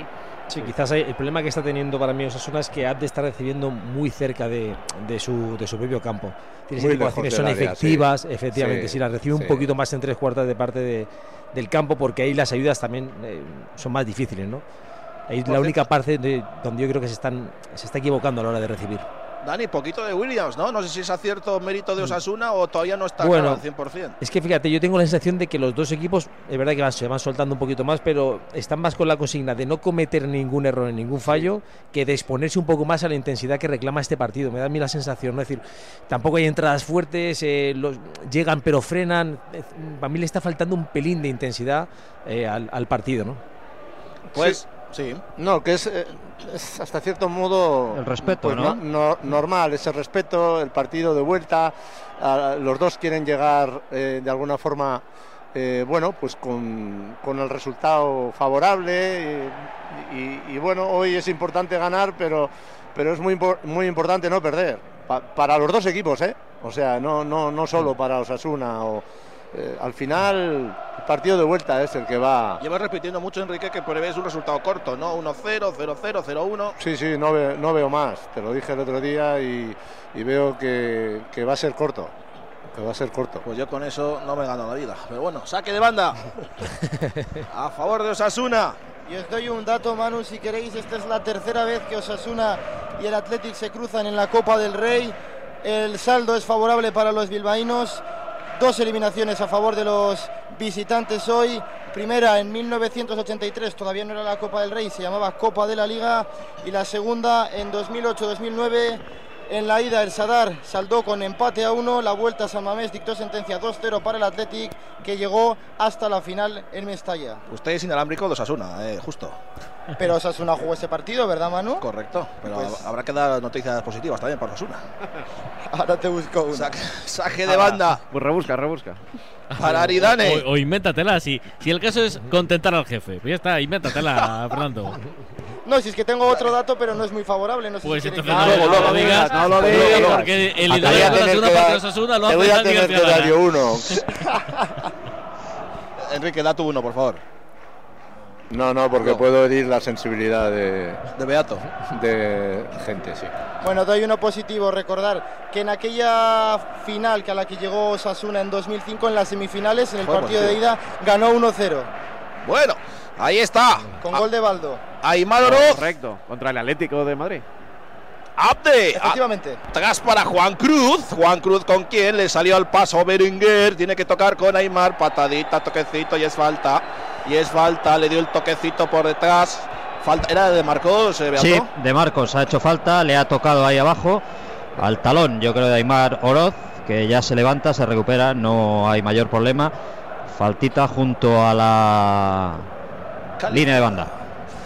Sí, quizás el problema que está teniendo para mí Osasuna es que Abde está recibiendo muy cerca de, de su, de su propio campo. Tiene Muy situaciones lejos son área, efectivas, sí. efectivamente. Sí, si las recibe sí. un poquito más en tres cuartas de parte de- del campo, porque ahí las ayudas también eh, son más difíciles, ¿no? Ahí es Por la única parte de- donde yo creo que se, están, se está equivocando a la hora de recibir. Dani, poquito de Williams, ¿no? No sé si es acierto mérito de Osasuna o todavía no está Mm. Bueno, claro al 100%. Es que fíjate, yo tengo la sensación de que los dos equipos, es verdad que van- se van soltando un poquito más, pero están más con la consigna de no cometer ningún error, ningún fallo, que de exponerse un poco más a la intensidad que reclama este partido. Me da a mí la sensación, ¿no? Es decir, tampoco hay entradas fuertes, eh, los, llegan pero frenan. Eh, Para mí le está faltando un pelín de intensidad eh, al, al partido, ¿no? Pues sí. No, que es, eh, es hasta cierto modo. El respeto, pues, ¿no? no- Normal, ese respeto, el partido de vuelta. los dos quieren llegar eh, de alguna forma, eh, bueno, pues con, con el resultado favorable. Y, y- y bueno, hoy es importante ganar, pero, pero es muy, muy importante no perder. Pa- para los dos equipos, ¿eh? O sea, no, no, no solo para Osasuna. O, eh, al final, el partido de vuelta es el que va. Llevas repitiendo mucho, Enrique, que prevés un resultado corto, ¿no? 1-0, 0-0, 0-1. Sí, sí, no, ve- no veo más. Te lo dije el otro día y, y veo que, que va a ser corto. Que va a ser corto. Pues yo con eso no me gano la vida. Pero bueno, saque de banda. a favor de Osasuna. Y os doy un dato, Manu, si queréis. Esta es la tercera vez que Osasuna y el Athletic se cruzan en la Copa del Rey. El saldo es favorable para los bilbaínos. Dos eliminaciones a favor de los visitantes hoy. Primera en 1983, todavía no era la Copa del Rey, se llamaba Copa de la Liga. Y la segunda en 2008-2009. En la ida el Sadar saldó con empate a uno, la vuelta San Mamés dictó sentencia 2-0 para el Athletic que llegó hasta la final en Mestalla. Usted es inalámbrico de Osasuna, eh, justo. Pero Osasuna jugó ese partido, ¿verdad Manu? Correcto. Pero Pues- habrá que dar noticias positivas también para Osasuna. Ahora te busco una. Saque, saque de banda Pues rebusca, rebusca. para Aridane. O, o invéntatela, si, si el caso es contentar al jefe. Pues ya está, invéntatela, Fernando. No, si es que tengo otro dato, pero no es muy favorable. No sé Pues si entonces que- no, no lo digas, no lo porque- digas. porque el Te de Osasuna para Osasuna lo te hace voy a tener que dar yo uno. Enrique, da tu uno, por favor. No, no, porque No. puedo herir la sensibilidad de, De Beato. de gente, sí. Bueno, doy uno positivo. Recordar que en aquella final que a la que llegó Osasuna en 2005, en las semifinales, en el partido de ida, ganó 1-0 Bueno, ahí está. con gol de Baldo. Aymar Oroz. Correcto, contra el Atlético de Madrid. Abde. Efectivamente. Atrás para Juan Cruz. Juan Cruz con quien le salió al paso Berenguer. Tiene que tocar con Aymar. Patadita, toquecito y es falta. Y es falta. Le dio el toquecito por detrás. Falta. ¿Era de Marcos, eh? Sí, de Marcos ha hecho falta, le ha tocado ahí abajo al talón, yo creo de Aymar Oroz, que ya se levanta, se recupera, no hay mayor problema. Faltita junto a la. Línea de banda.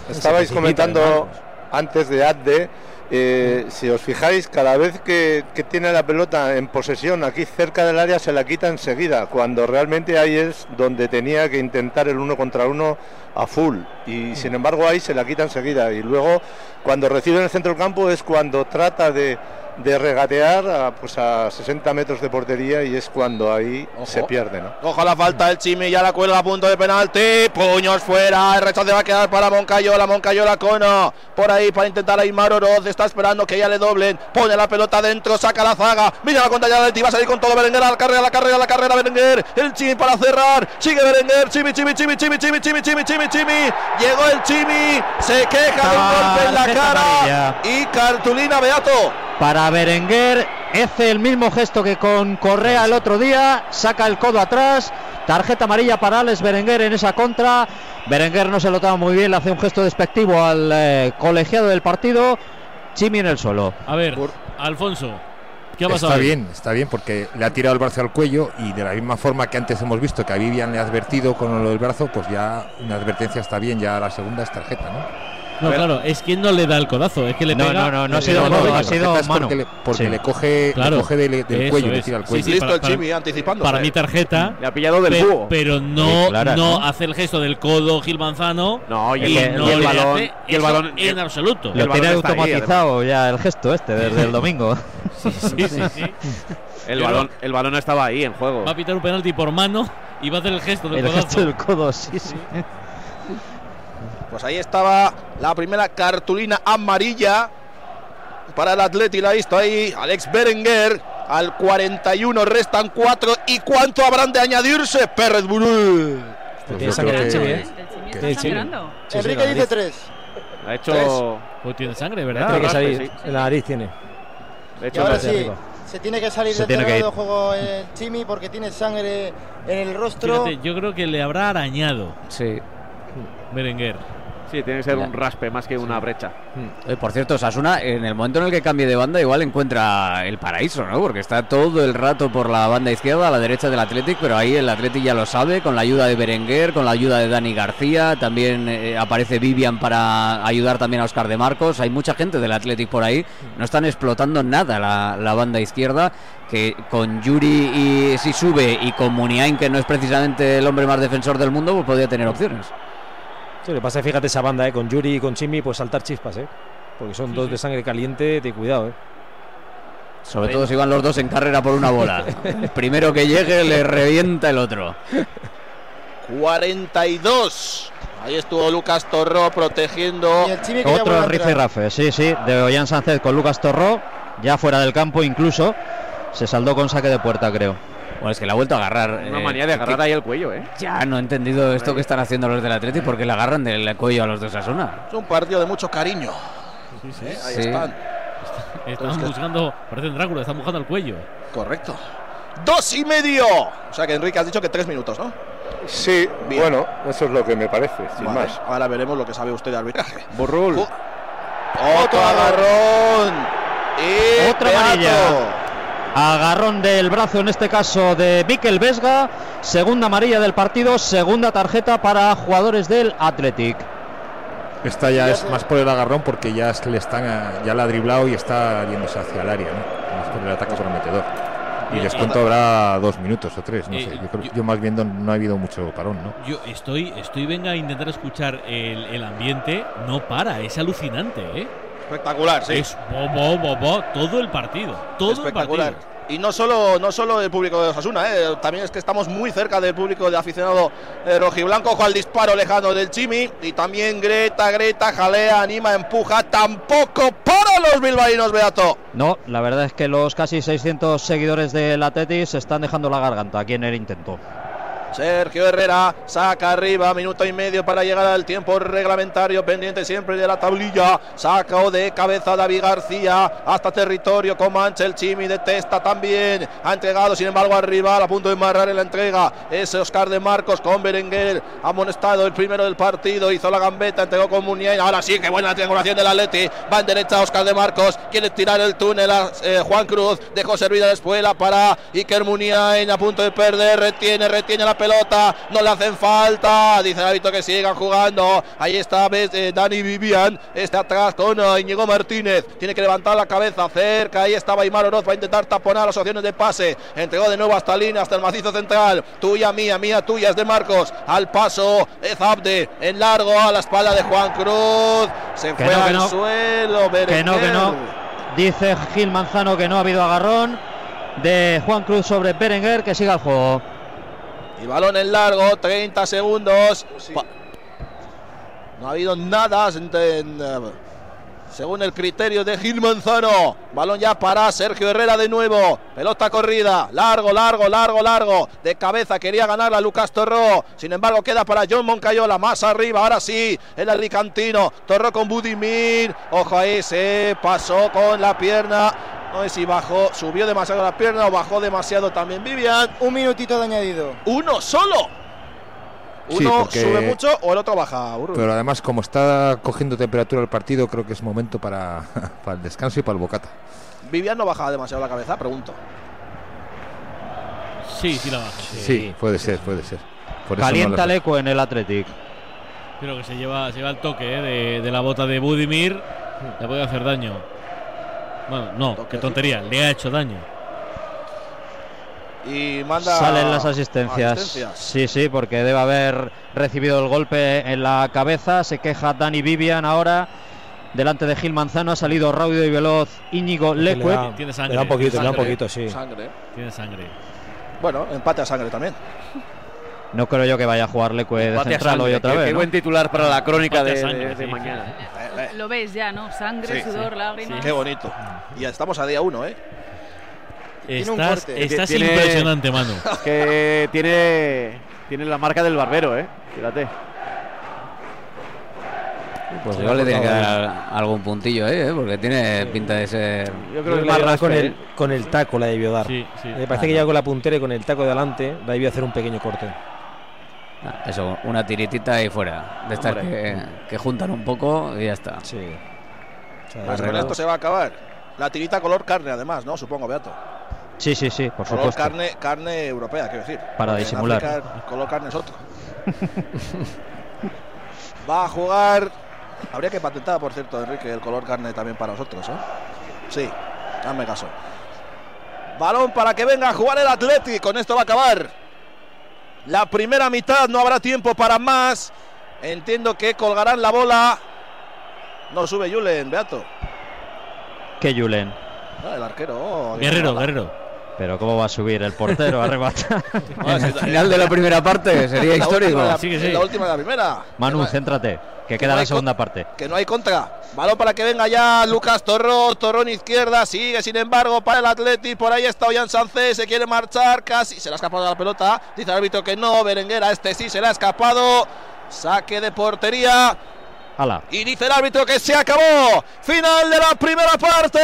estabais comentando antes de Adde, eh, si os fijáis, cada vez que, que tiene la pelota en posesión aquí cerca del área se la quita enseguida, cuando realmente ahí es donde tenía que intentar el uno contra uno a full. Y sin embargo ahí se la quita enseguida. Y luego cuando recibe en el centro del campo es cuando trata de, de regatear a, pues a 60 metros de portería y es cuando ahí se pierde. ¿no? Ojo la falta del Chimi, ya la cuelga a punto de penalti. Puños fuera, el rechazo va a quedar para Moncayola. Moncayola Cono por ahí para intentar a Imar Oroz. Está esperando que ya le doblen. Pone la pelota dentro, saca la zaga. Mira la cuenta ya del va a salir con todo Berenguer a la carrera, la carrera, la carrera. Berenguer, el Chimi para cerrar. Sigue Berenguer, Chimi, Chimi, Chimi, Chimi, Chimi, Chimi, Chimi, Chimi, Chimi. Llegó el Chimi, se queja de un golpe en la cara. Y cartulina Beato. Para Berenguer, hace el mismo gesto que con Correa el otro día, saca el codo atrás, tarjeta amarilla para Alex Berenguer en esa contra. Berenguer no se lo toma muy bien, le hace un gesto despectivo al eh, colegiado del partido. Chimi en el suelo. A ver, Alfonso, ¿qué ha pasado? Está ahí? bien, está bien, porque le ha tirado el brazo al cuello y de la misma forma que antes hemos visto que a Vivian le ha advertido con lo del brazo, pues ya una advertencia está bien, ya la segunda es tarjeta, ¿no? No, claro, es que no le da el codazo, es que le No, pega. no, no, no ha sido no, codo, no, ha sido mano. Porque le, porque Sí. le coge, Claro, le coge del, del eso cuello, le es. tira al cuello. sí, Listo para- el Chimi anticipando. Para mi tarjeta. Le ha pillado del búho. Pero no, clara, no ¿no? hace el gesto del codo Gil Manzano. No, y y el- no y el le balón- y el balón- en absoluto. el Lo tiene automatizado ya el gesto este desde el domingo. Sí, sí, sí, sí. El balón, el balón estaba ahí en juego. Va a pitar un penalti por mano y va a hacer el gesto del El codazo. gesto del codo, sí, sí. Pues ahí estaba la primera cartulina amarilla para el Atleti. La ha visto ahí Alex Berenguer. Al 41 restan 4. ¿Y cuánto habrán de añadirse? Pérez Burul. Pues Tiene que- ¿eh? Sí, sí. Enrique dice nariz. 3. Ha hecho. Pues tiene sangre, Tiene ¿verdad? que salir. sí. En la nariz tiene. Y hecho ahora sí, arriba. se tiene que salir Se del tiene que terreno de juego el Chimi porque tiene sangre en el rostro. Fíjate, yo creo que le habrá arañado Sí. Berenguer. Sí, tiene que ser Ya. un raspe más que una brecha. Eh, por cierto, Sasuna, en el momento en el que cambie de banda, igual encuentra el paraíso, ¿no? Porque está todo el rato por la banda izquierda, a la derecha del Athletic, pero ahí el Athletic ya lo sabe, con la ayuda de Berenguer, con la ayuda de Dani García, también eh, aparece Vivian para ayudar también a Oscar de Marcos. Hay mucha gente del Athletic por ahí, no están explotando nada la, la banda izquierda. Que con Yuri y si sube y con Muniain, que no es precisamente el hombre más defensor del mundo, pues podría tener opciones. Lo que pasa es, fíjate esa banda, ¿eh? con Yuri y con Chimi, pues saltar chispas, ¿eh? Porque son dos de sangre caliente, de cuidado, ¿eh? Sobre todo si van los dos en carrera por una bola. El primero que llegue le revienta el otro. 42. Ahí estuvo Lucas Torró protegiendo. Otro rife rafe, sí, sí, de Ollán Sánchez con Lucas Torró, ya fuera del campo incluso. Se saldó con saque de puerta, creo. Bueno, es que la ha vuelto a agarrar. Una eh, manía de agarrar que- ahí el cuello, ¿eh? Ya no he entendido esto que están haciendo los del Atleti porque le agarran del cuello a los de Osasuna. Es un partido de mucho cariño. ¿Eh? Ahí Sí. están. Están Es que- buscando, parecen Drácula, están buscando el cuello. Correcto. Dos y medio. O sea que Enrique has dicho que tres minutos, ¿no? Sí, Bien. bueno, eso es lo que me parece, sin Vale, más. Ahora veremos lo que sabe usted de arbitraje. Burrul. Otro agarrón. Y Otra amarilla. Agarrón del brazo, en este caso de Mikel Vesga. Segunda amarilla del partido, segunda tarjeta para jugadores del Athletic. Esta ya es más por el agarrón porque ya es que le están a- ya la ha driblado y está yéndose hacia el área, ¿no? Más por el ataque prometedor. Y Y- descuento habrá dos minutos o tres, no Eh, sé. Yo, creo- yo- yo más viendo no ha habido mucho parón, ¿no? Yo estoy, estoy venga a intentar escuchar el, el ambiente. No para, es alucinante, ¿eh? Espectacular, sí. Es bo, bo, bo, bo, todo el partido. Todo Espectacular. el partido. Y no solo, no solo el público de Osasuna, ¿eh? también es que estamos muy cerca del público de aficionado eh, rojiblanco. Ojo al disparo lejano del Chimi. Y también Greta, Greta, jalea, anima, empuja. Tampoco para los bilbaínos, Beato. No, la verdad es que los casi 600 seguidores del Athletic se están dejando la garganta aquí en el intento. Sergio Herrera saca arriba, minuto y medio para llegar al tiempo reglamentario, pendiente siempre de la tablilla. Saca de cabeza David García hasta territorio con Mancha. El Chimi detesta también. Ha entregado, sin embargo, al rival a punto de marrar en la entrega. Es Oscar de Marcos con Berenguer. Amonestado el primero del partido. Hizo la gambeta, entregó con Muniain. Ahora sí, que buena la triangulación del Atleti. Va en derecha Oscar de Marcos. Quiere tirar el túnel a eh, Juan Cruz. Dejó servida la espuela para Iker Muniain a punto de perder. Retiene, retiene la pelota, no le hacen falta. Dice el árbitro que sigan jugando. Ahí está eh, Dani Vivian, está atrás con eh, Íñigo Martínez. Tiene que levantar la cabeza cerca. Ahí está Baimar Oroz, va a intentar taponar las opciones de pase. Entregó de nuevo hasta línea, hasta el macizo central. Tuya, mía, mía, tuya, es de Marcos. Al paso, es Abde, en largo, a la espalda de Juan Cruz. Se Que fue no, al no. suelo. Que no, que no. Dice Gil Manzano que no ha habido agarrón de Juan Cruz sobre Berenguer, que siga el juego. Y balón en largo, 30 segundos. Pa- No ha habido nada en- en, eh, según el criterio de Gil Manzano. Balón ya para Sergio Herrera de nuevo. Pelota corrida. Largo, largo, largo, largo. De cabeza quería ganar a Lucas Torró. Sin embargo, queda para John Moncayola. Más arriba. Ahora sí. El Alicantino. Torró con Budimir. Ojo ahí. Se pasó con la pierna. No sé si bajó, subió demasiado la pierna o bajó demasiado también Vivian. Un minutito de añadido. Uno solo. Sí, Uno porque- sube mucho o el otro baja. Urru. Pero además, como está cogiendo temperatura el partido, creo que es momento para, para el descanso y para el bocata. Vivian no baja demasiado la cabeza, pregunto. Sí, sí la baja. Sí, puede ser, puede ser. Por eso no Calienta el eco en el Athletic. Creo que se lleva, se lleva el toque eh, de, de la bota de Budimir. Le puede hacer daño. Bueno, no, qué tontería. Le ha hecho daño. Y manda. Salen las asistencias. asistencias. Sí, sí, porque debe haber recibido el golpe en la cabeza. Se queja Dani Vivian ahora. Delante de Gil Manzano ha salido rápido y veloz Íñigo Le Leque. Tiene le sangre. da un poquito, le da un Sangre, poquito, sí. Sangre. Tiene sangre. Bueno, empate a sangre también. No creo yo que vaya a jugar Leque de central hoy otra vez. Qué ¿no? buen titular para la crónica de, sangre, de- de sí, mañana. Lo ves ya, ¿no? Sangre, Sí, sudor, sí. lágrimas. Qué bonito. Y ya estamos a día uno, ¿eh? Tiene un Estás, corte. estás Tiene- impresionante, Manu. Que tiene, tiene la marca del barbero, ¿eh? Fíjate. Pues igual le tiene que dar algún puntillo, ¿eh? Porque tiene pinta de ser. Yo creo que más con el, con el taco la debió dar. Sí, sí. Me parece que ya con la puntera y con el taco de adelante la debió hacer un pequeño corte. Ah, Eso, una tiritita y fuera. De estas que, juntan un poco y ya está. Sí. Pues con esto se va a acabar. La tirita color carne, además, ¿no? Supongo, Beato. Sí, sí, sí, por Color supuesto. carne, carne europea, quiero decir. Para Porque disimular. África, color carne es otro. Va a jugar. Habría que patentar, por cierto, Enrique, el color carne también para nosotros, ¿eh? Sí, hazme caso. Balón para que venga a jugar el Athletic. Con esto va a acabar. La primera mitad no habrá tiempo para más. Entiendo que colgarán la bola. No sube Julen, Beato. Que Julen. Ah, el arquero. oh, qué Guerrero. Guerrero. Pero ¿cómo va a subir el portero a rematar? Es- Al final de la primera parte sería la histórico. la- Sí sí. La última de la primera. Manu, Que no- céntrate, que que queda no la segunda parte. que no hay contra. Balón para que venga ya Lucas Torró, Torrón izquierda, sigue sin embargo para el Atleti, por ahí está Ollán Sánchez, se quiere marchar, casi se le ha escapado la pelota, dice el árbitro que no, Berenguera, este sí se le ha escapado, saque de portería, Hala. y dice el árbitro que se acabó. Final de la primera parte.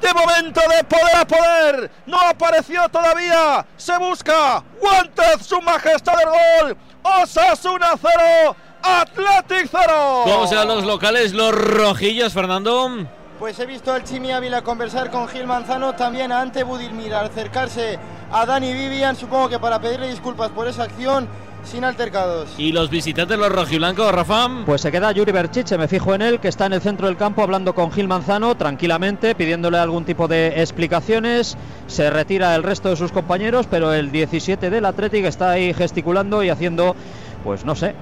De momento de poder a poder. No apareció todavía. Se busca. Guantez, su majestad del gol. Osasuna 0. Athletic 0. ¿Cómo serán los locales, los rojillos, Fernando? Pues he visto al Chimi Ávila conversar con Gil Manzano, también a Ante Budimir, acercarse a Dani Vivian, supongo que para pedirle disculpas por esa acción, sin altercados. ¿Y los visitantes, los rojiblancos, Rafa? Pues se queda Yuri Berchiche, me fijo en él, que está en el centro del campo hablando con Gil Manzano tranquilamente, pidiéndole algún tipo de explicaciones. Se retira el resto de sus compañeros, pero el 17 del Athletic está ahí gesticulando y haciendo, pues no sé,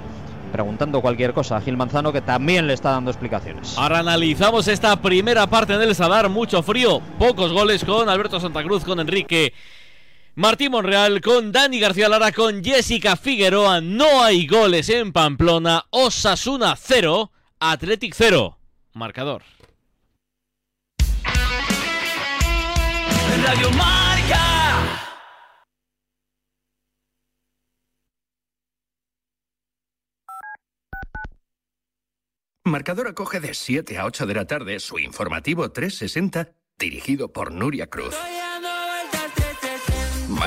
preguntando cualquier cosa a Gil Manzano, que también le está dando explicaciones. Ahora analizamos esta primera parte del Sadar, mucho frío, pocos goles con Alberto Santa Cruz, con Enrique Martín Monreal, con Dani García Lara, con Jessica Figueroa. No hay goles en Pamplona. Osasuna 0, Athletic 0. Marcador. Radio Marca. Marcador acoge de 7 a 8 de la tarde su informativo 360 dirigido por Nuria Cruz.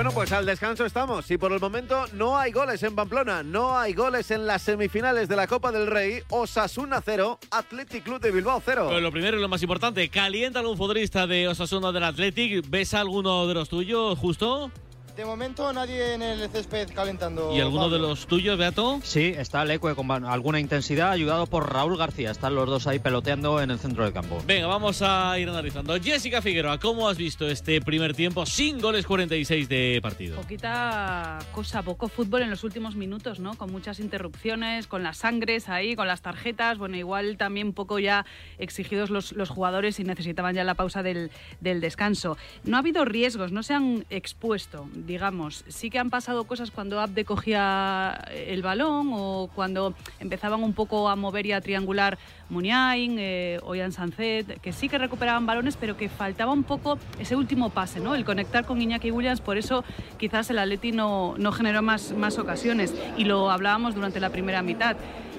Bueno, pues al descanso estamos y por el momento no hay goles en Pamplona, no hay goles en las semifinales de la Copa del Rey, Osasuna 0, Athletic Club de Bilbao 0. Pues lo primero y lo más importante, ¿calienta algún futbolista de Osasuna del Athletic? ¿Ves alguno de los tuyos, justo? De momento nadie en el césped calentando. ¿Y alguno de los tuyos, Beato? Sí, está Leque con alguna intensidad, ayudado por Raúl García. Están los dos ahí peloteando en el centro del campo. Venga, vamos a ir analizando. Jessica Figueroa, ¿cómo has visto este primer tiempo sin goles 46 de partido? Poquita cosa, poco fútbol en los últimos minutos, ¿no? Con muchas interrupciones, con las sangres ahí, con las tarjetas. Bueno, igual también poco ya exigidos los, los jugadores y necesitaban ya la pausa del, del descanso. No ha habido riesgos, no se han expuesto, digamos. Sí que han pasado cosas cuando Abde cogía el balón o cuando empezaban un poco a mover y a triangular Muniain, eh, Oyan Sancet, que sí que recuperaban balones, pero que faltaba un poco ese último pase, ¿no? El conectar con Iñaki Williams, por eso quizás el Atleti no, no generó más, más ocasiones. Y lo hablábamos durante la primera mitad.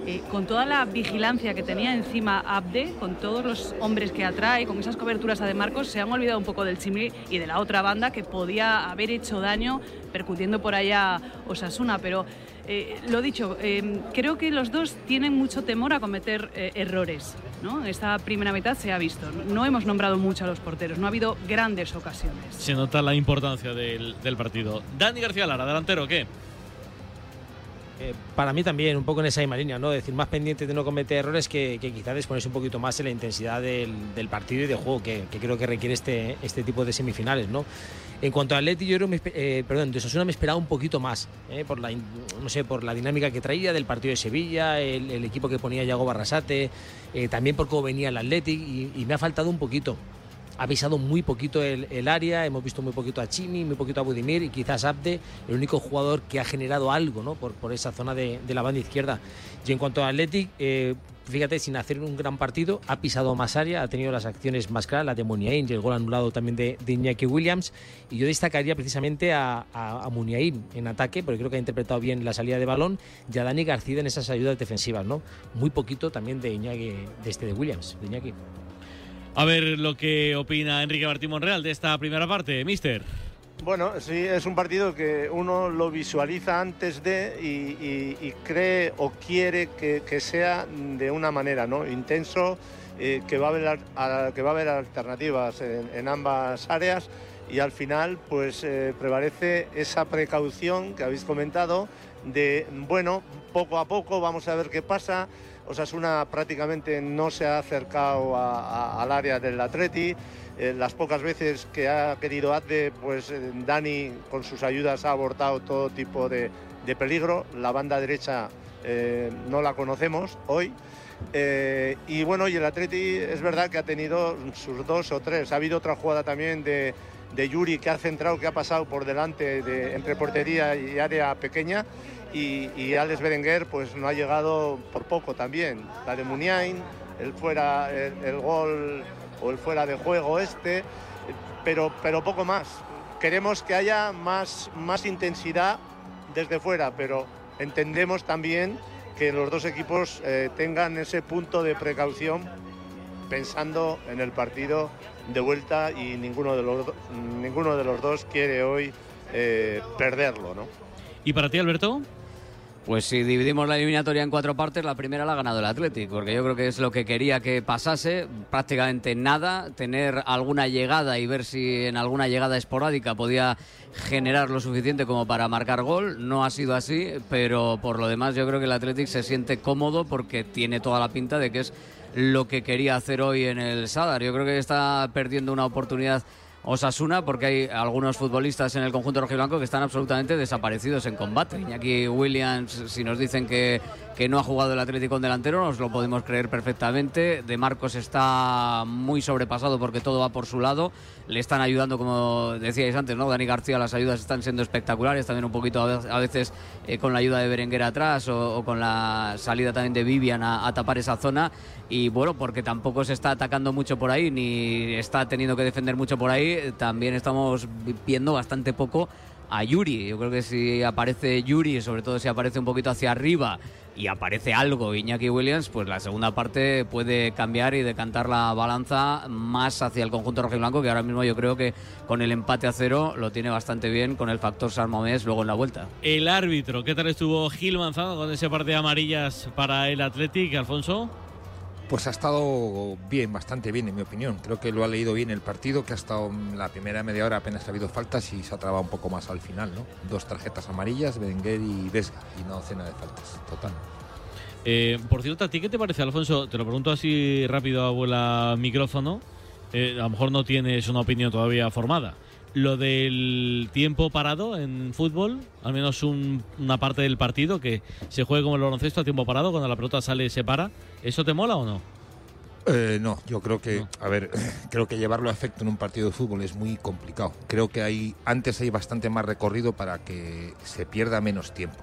Eh, con toda la vigilancia que tenía encima Abde, con todos los hombres que atrae, con esas coberturas a De Marcos, se han olvidado un poco del Chimli y de la otra banda que podía haber hecho daño percutiendo por allá Osasuna. Pero eh, lo dicho, eh, creo que los dos tienen mucho temor a cometer errores. ¿no? Esta primera mitad se ha visto. No hemos nombrado mucho a los porteros, no ha habido grandes ocasiones. Se nota la importancia del, del partido. Dani García Lara, delantero, ¿qué? Eh, para mí también, un poco en esa misma línea, ¿no? Decir, más pendiente de no cometer errores que, quizás exponerse un poquito más en la intensidad del, partido y de juego que, creo que requiere este, este tipo de semifinales, ¿no? En cuanto a Atleti, yo creo, me eh, perdón, de me esperaba un poquito más, ¿eh? por la, no sé, por la dinámica que traía del partido de Sevilla, el, equipo que ponía Yago Barrasate, eh, también por cómo venía el Athletic y, y me ha faltado un poquito. Ha pisado muy poquito el, el área, hemos visto muy poquito a Chimi, muy poquito a Budimir y quizás Abde, el único jugador que ha generado algo ¿no? por, por esa zona de, de la banda izquierda. Y en cuanto a Athletic, eh, fíjate, sin hacer un gran partido, ha pisado más área, ha tenido las acciones más claras, la de Muniain y el gol anulado también de, de Iñaki Williams. Y yo destacaría precisamente a, a, a Muniain en ataque, porque creo que ha interpretado bien la salida de balón, y a Dani García en esas ayudas defensivas. ¿no? Muy poquito también de Iñaki, de este de Williams, de Iñaki. A ver lo que opina Enrique Martín Monreal de esta primera parte, mister. Bueno, sí, es un partido que uno lo visualiza antes de y, cree o quiere que, sea de una manera, ¿no? Intenso, eh, que, va a haber, que va a haber alternativas en, en ambas áreas y al final pues eh, prevalece esa precaución que habéis comentado de, bueno, poco a poco vamos a ver qué pasa. Osasuna prácticamente no se ha acercado al área del Atleti. Eh, las pocas veces que ha querido Adde, pues eh, Dani con sus ayudas ha abortado todo tipo de, de peligro. La banda derecha eh, no la conocemos hoy. Y bueno, y el Atleti es verdad que ha tenido sus dos o tres. Ha habido otra jugada también de, de Yuri que ha centrado, que ha pasado por delante de, entre portería y área pequeña. Y, y Alex Berenguer pues no ha llegado por poco también. La de Muniain, el fuera, el gol o el fuera de juego este, pero, pero poco más. Queremos que haya más, más intensidad desde fuera, pero entendemos también que los dos equipos eh, tengan ese punto de precaución pensando en el partido de vuelta y ninguno de los, ninguno de los dos quiere hoy eh, perderlo, ¿no? ¿Y para ti, Alberto? Pues si dividimos la eliminatoria en cuatro partes, la primera la ha ganado el Athletic, porque yo creo que es lo que quería que pasase, prácticamente nada, tener alguna llegada y ver si en alguna llegada esporádica podía generar lo suficiente como para marcar gol. No ha sido así, pero por lo demás yo creo que el Athletic se siente cómodo porque tiene toda la pinta de que es lo que quería hacer hoy en el Sadar. Yo creo que está perdiendo una oportunidad Osasuna porque hay algunos futbolistas en el conjunto rojiblanco que están absolutamente desaparecidos en combate. Iñaki Williams, si nos dicen que, que no ha jugado el Atlético en delantero, nos lo podemos creer perfectamente. De Marcos está muy sobrepasado porque todo va por su lado. Le están ayudando, como decíais antes, ¿no? Dani García, las ayudas están siendo espectaculares, también un poquito a veces eh, con la ayuda de Berenguer atrás o, con la salida también de Vivian a tapar esa zona. Y bueno, porque tampoco se está atacando mucho por ahí, ni está teniendo que defender mucho por ahí, también estamos viendo bastante poco a Yuri. Yo creo que si aparece Yuri, sobre todo si aparece un poquito hacia arriba y aparece algo Iñaki Williams, pues la segunda parte puede cambiar y decantar la balanza más hacia el conjunto rojiblanco, que ahora mismo yo creo que con el empate a cero lo tiene bastante bien con el factor Salmamés luego en la vuelta. El árbitro, ¿qué tal estuvo Gil Manzano con ese par de amarillas para el Athletic, Alfonso? Pues ha estado bien, bastante bien en mi opinión. Creo que lo ha leído bien el partido, que ha estado la primera media hora apenas ha habido faltas y se ha trabado un poco más al final, ¿no? Dos tarjetas amarillas, Berenguer y Vesga, y no cena de faltas, total. Eh, por cierto, ¿a ti qué te parece, Alfonso? Te lo pregunto así rápido, abuela micrófono. Eh, a lo mejor no tienes una opinión todavía formada. Lo del tiempo parado en fútbol, al menos un, una parte del partido que se juegue como el baloncesto a tiempo parado, cuando la pelota sale se para, ¿eso te mola o no? Eh, no, yo creo que, a ver, creo que llevarlo a efecto en un partido de fútbol es muy complicado. Creo que hay, antes hay bastante más recorrido para que se pierda menos tiempo.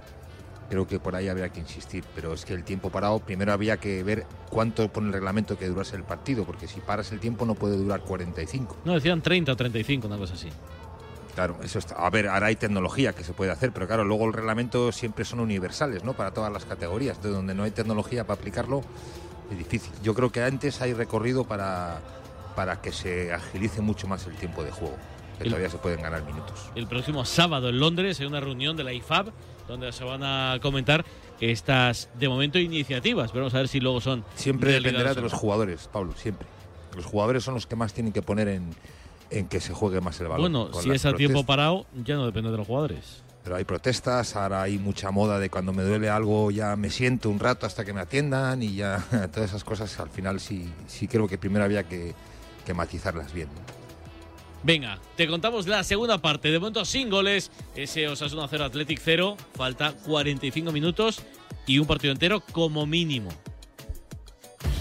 Creo que por ahí habría que insistir, pero es que el tiempo parado, primero había que ver cuánto pone el reglamento que durase el partido, porque si paras el tiempo no puede durar 45. No, decían 30 o 35, una cosa así. Claro, eso está. A ver, ahora hay tecnología que se puede hacer, pero claro, luego el reglamento siempre son universales, ¿no? Para todas las categorías. De donde no hay tecnología para aplicarlo, es difícil. Yo creo que antes hay recorrido para, para que se agilice mucho más el tiempo de juego. Que El- todavía se pueden ganar minutos. El próximo sábado en Londres hay una reunión de la IFAB donde se van a comentar estas, de momento, iniciativas. Pero vamos a ver si luego son. Siempre dependerá de los jugadores, Pablo, siempre. Los jugadores son los que más tienen que poner en, en que se juegue más el balón. Bueno, si es a tiempo parado, ya no depende de los jugadores. Pero hay protestas, ahora hay mucha moda de cuando me duele algo ya me siento un rato hasta que me atiendan y ya todas esas cosas al final sí, sí creo que primero había que, que matizarlas bien. Venga, te contamos la segunda parte. De momento sin goles. Ese Osasuna 0 Athletic 0. Falta 45 minutos y un partido entero como mínimo.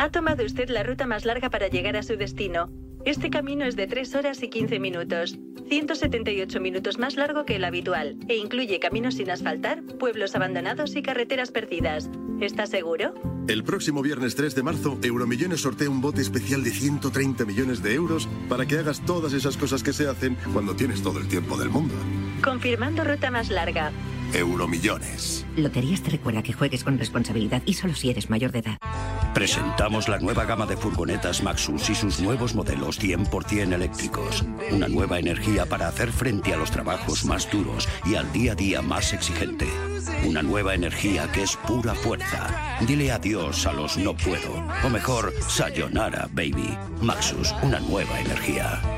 Ha tomado usted la ruta más larga para llegar a su destino. Este camino es de 3 horas y 15 minutos, 178 minutos más largo que el habitual, e incluye caminos sin asfaltar, pueblos abandonados y carreteras perdidas. ¿Está seguro? El próximo viernes 3 de marzo, Euromillones sortea un bote especial de 130 millones de euros para que hagas todas esas cosas que se hacen cuando tienes todo el tiempo del mundo. Confirmando ruta más larga. Euromillones. Loterías te recuerda que juegues con responsabilidad y solo si eres mayor de edad. Presentamos la nueva gama de furgonetas Maxus y sus nuevos modelos 100% eléctricos. Una nueva energía para hacer frente a los trabajos más duros y al día a día más exigente. Una nueva energía que es pura fuerza. Dile adiós a los no puedo. O mejor, sayonara, baby. Maxus, una nueva energía.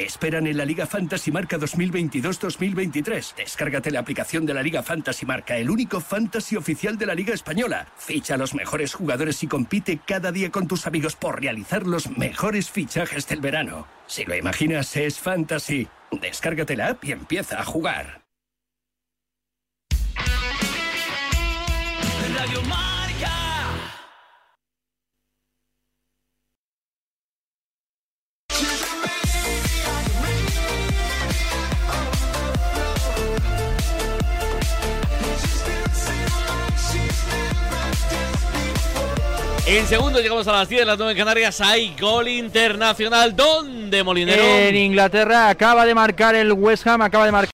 te esperan en la Liga Fantasy Marca 2022-2023. Descárgate la aplicación de la Liga Fantasy Marca, el único fantasy oficial de la Liga Española. Ficha a los mejores jugadores y compite cada día con tus amigos por realizar los mejores fichajes del verano. Si lo imaginas, es fantasy. Descárgate la app y empieza a jugar. En segundo llegamos a las 10 de las 9 en Canarias. Hay gol internacional. ¿Dónde, Molinero? En Inglaterra acaba de marcar el West Ham, acaba de marcar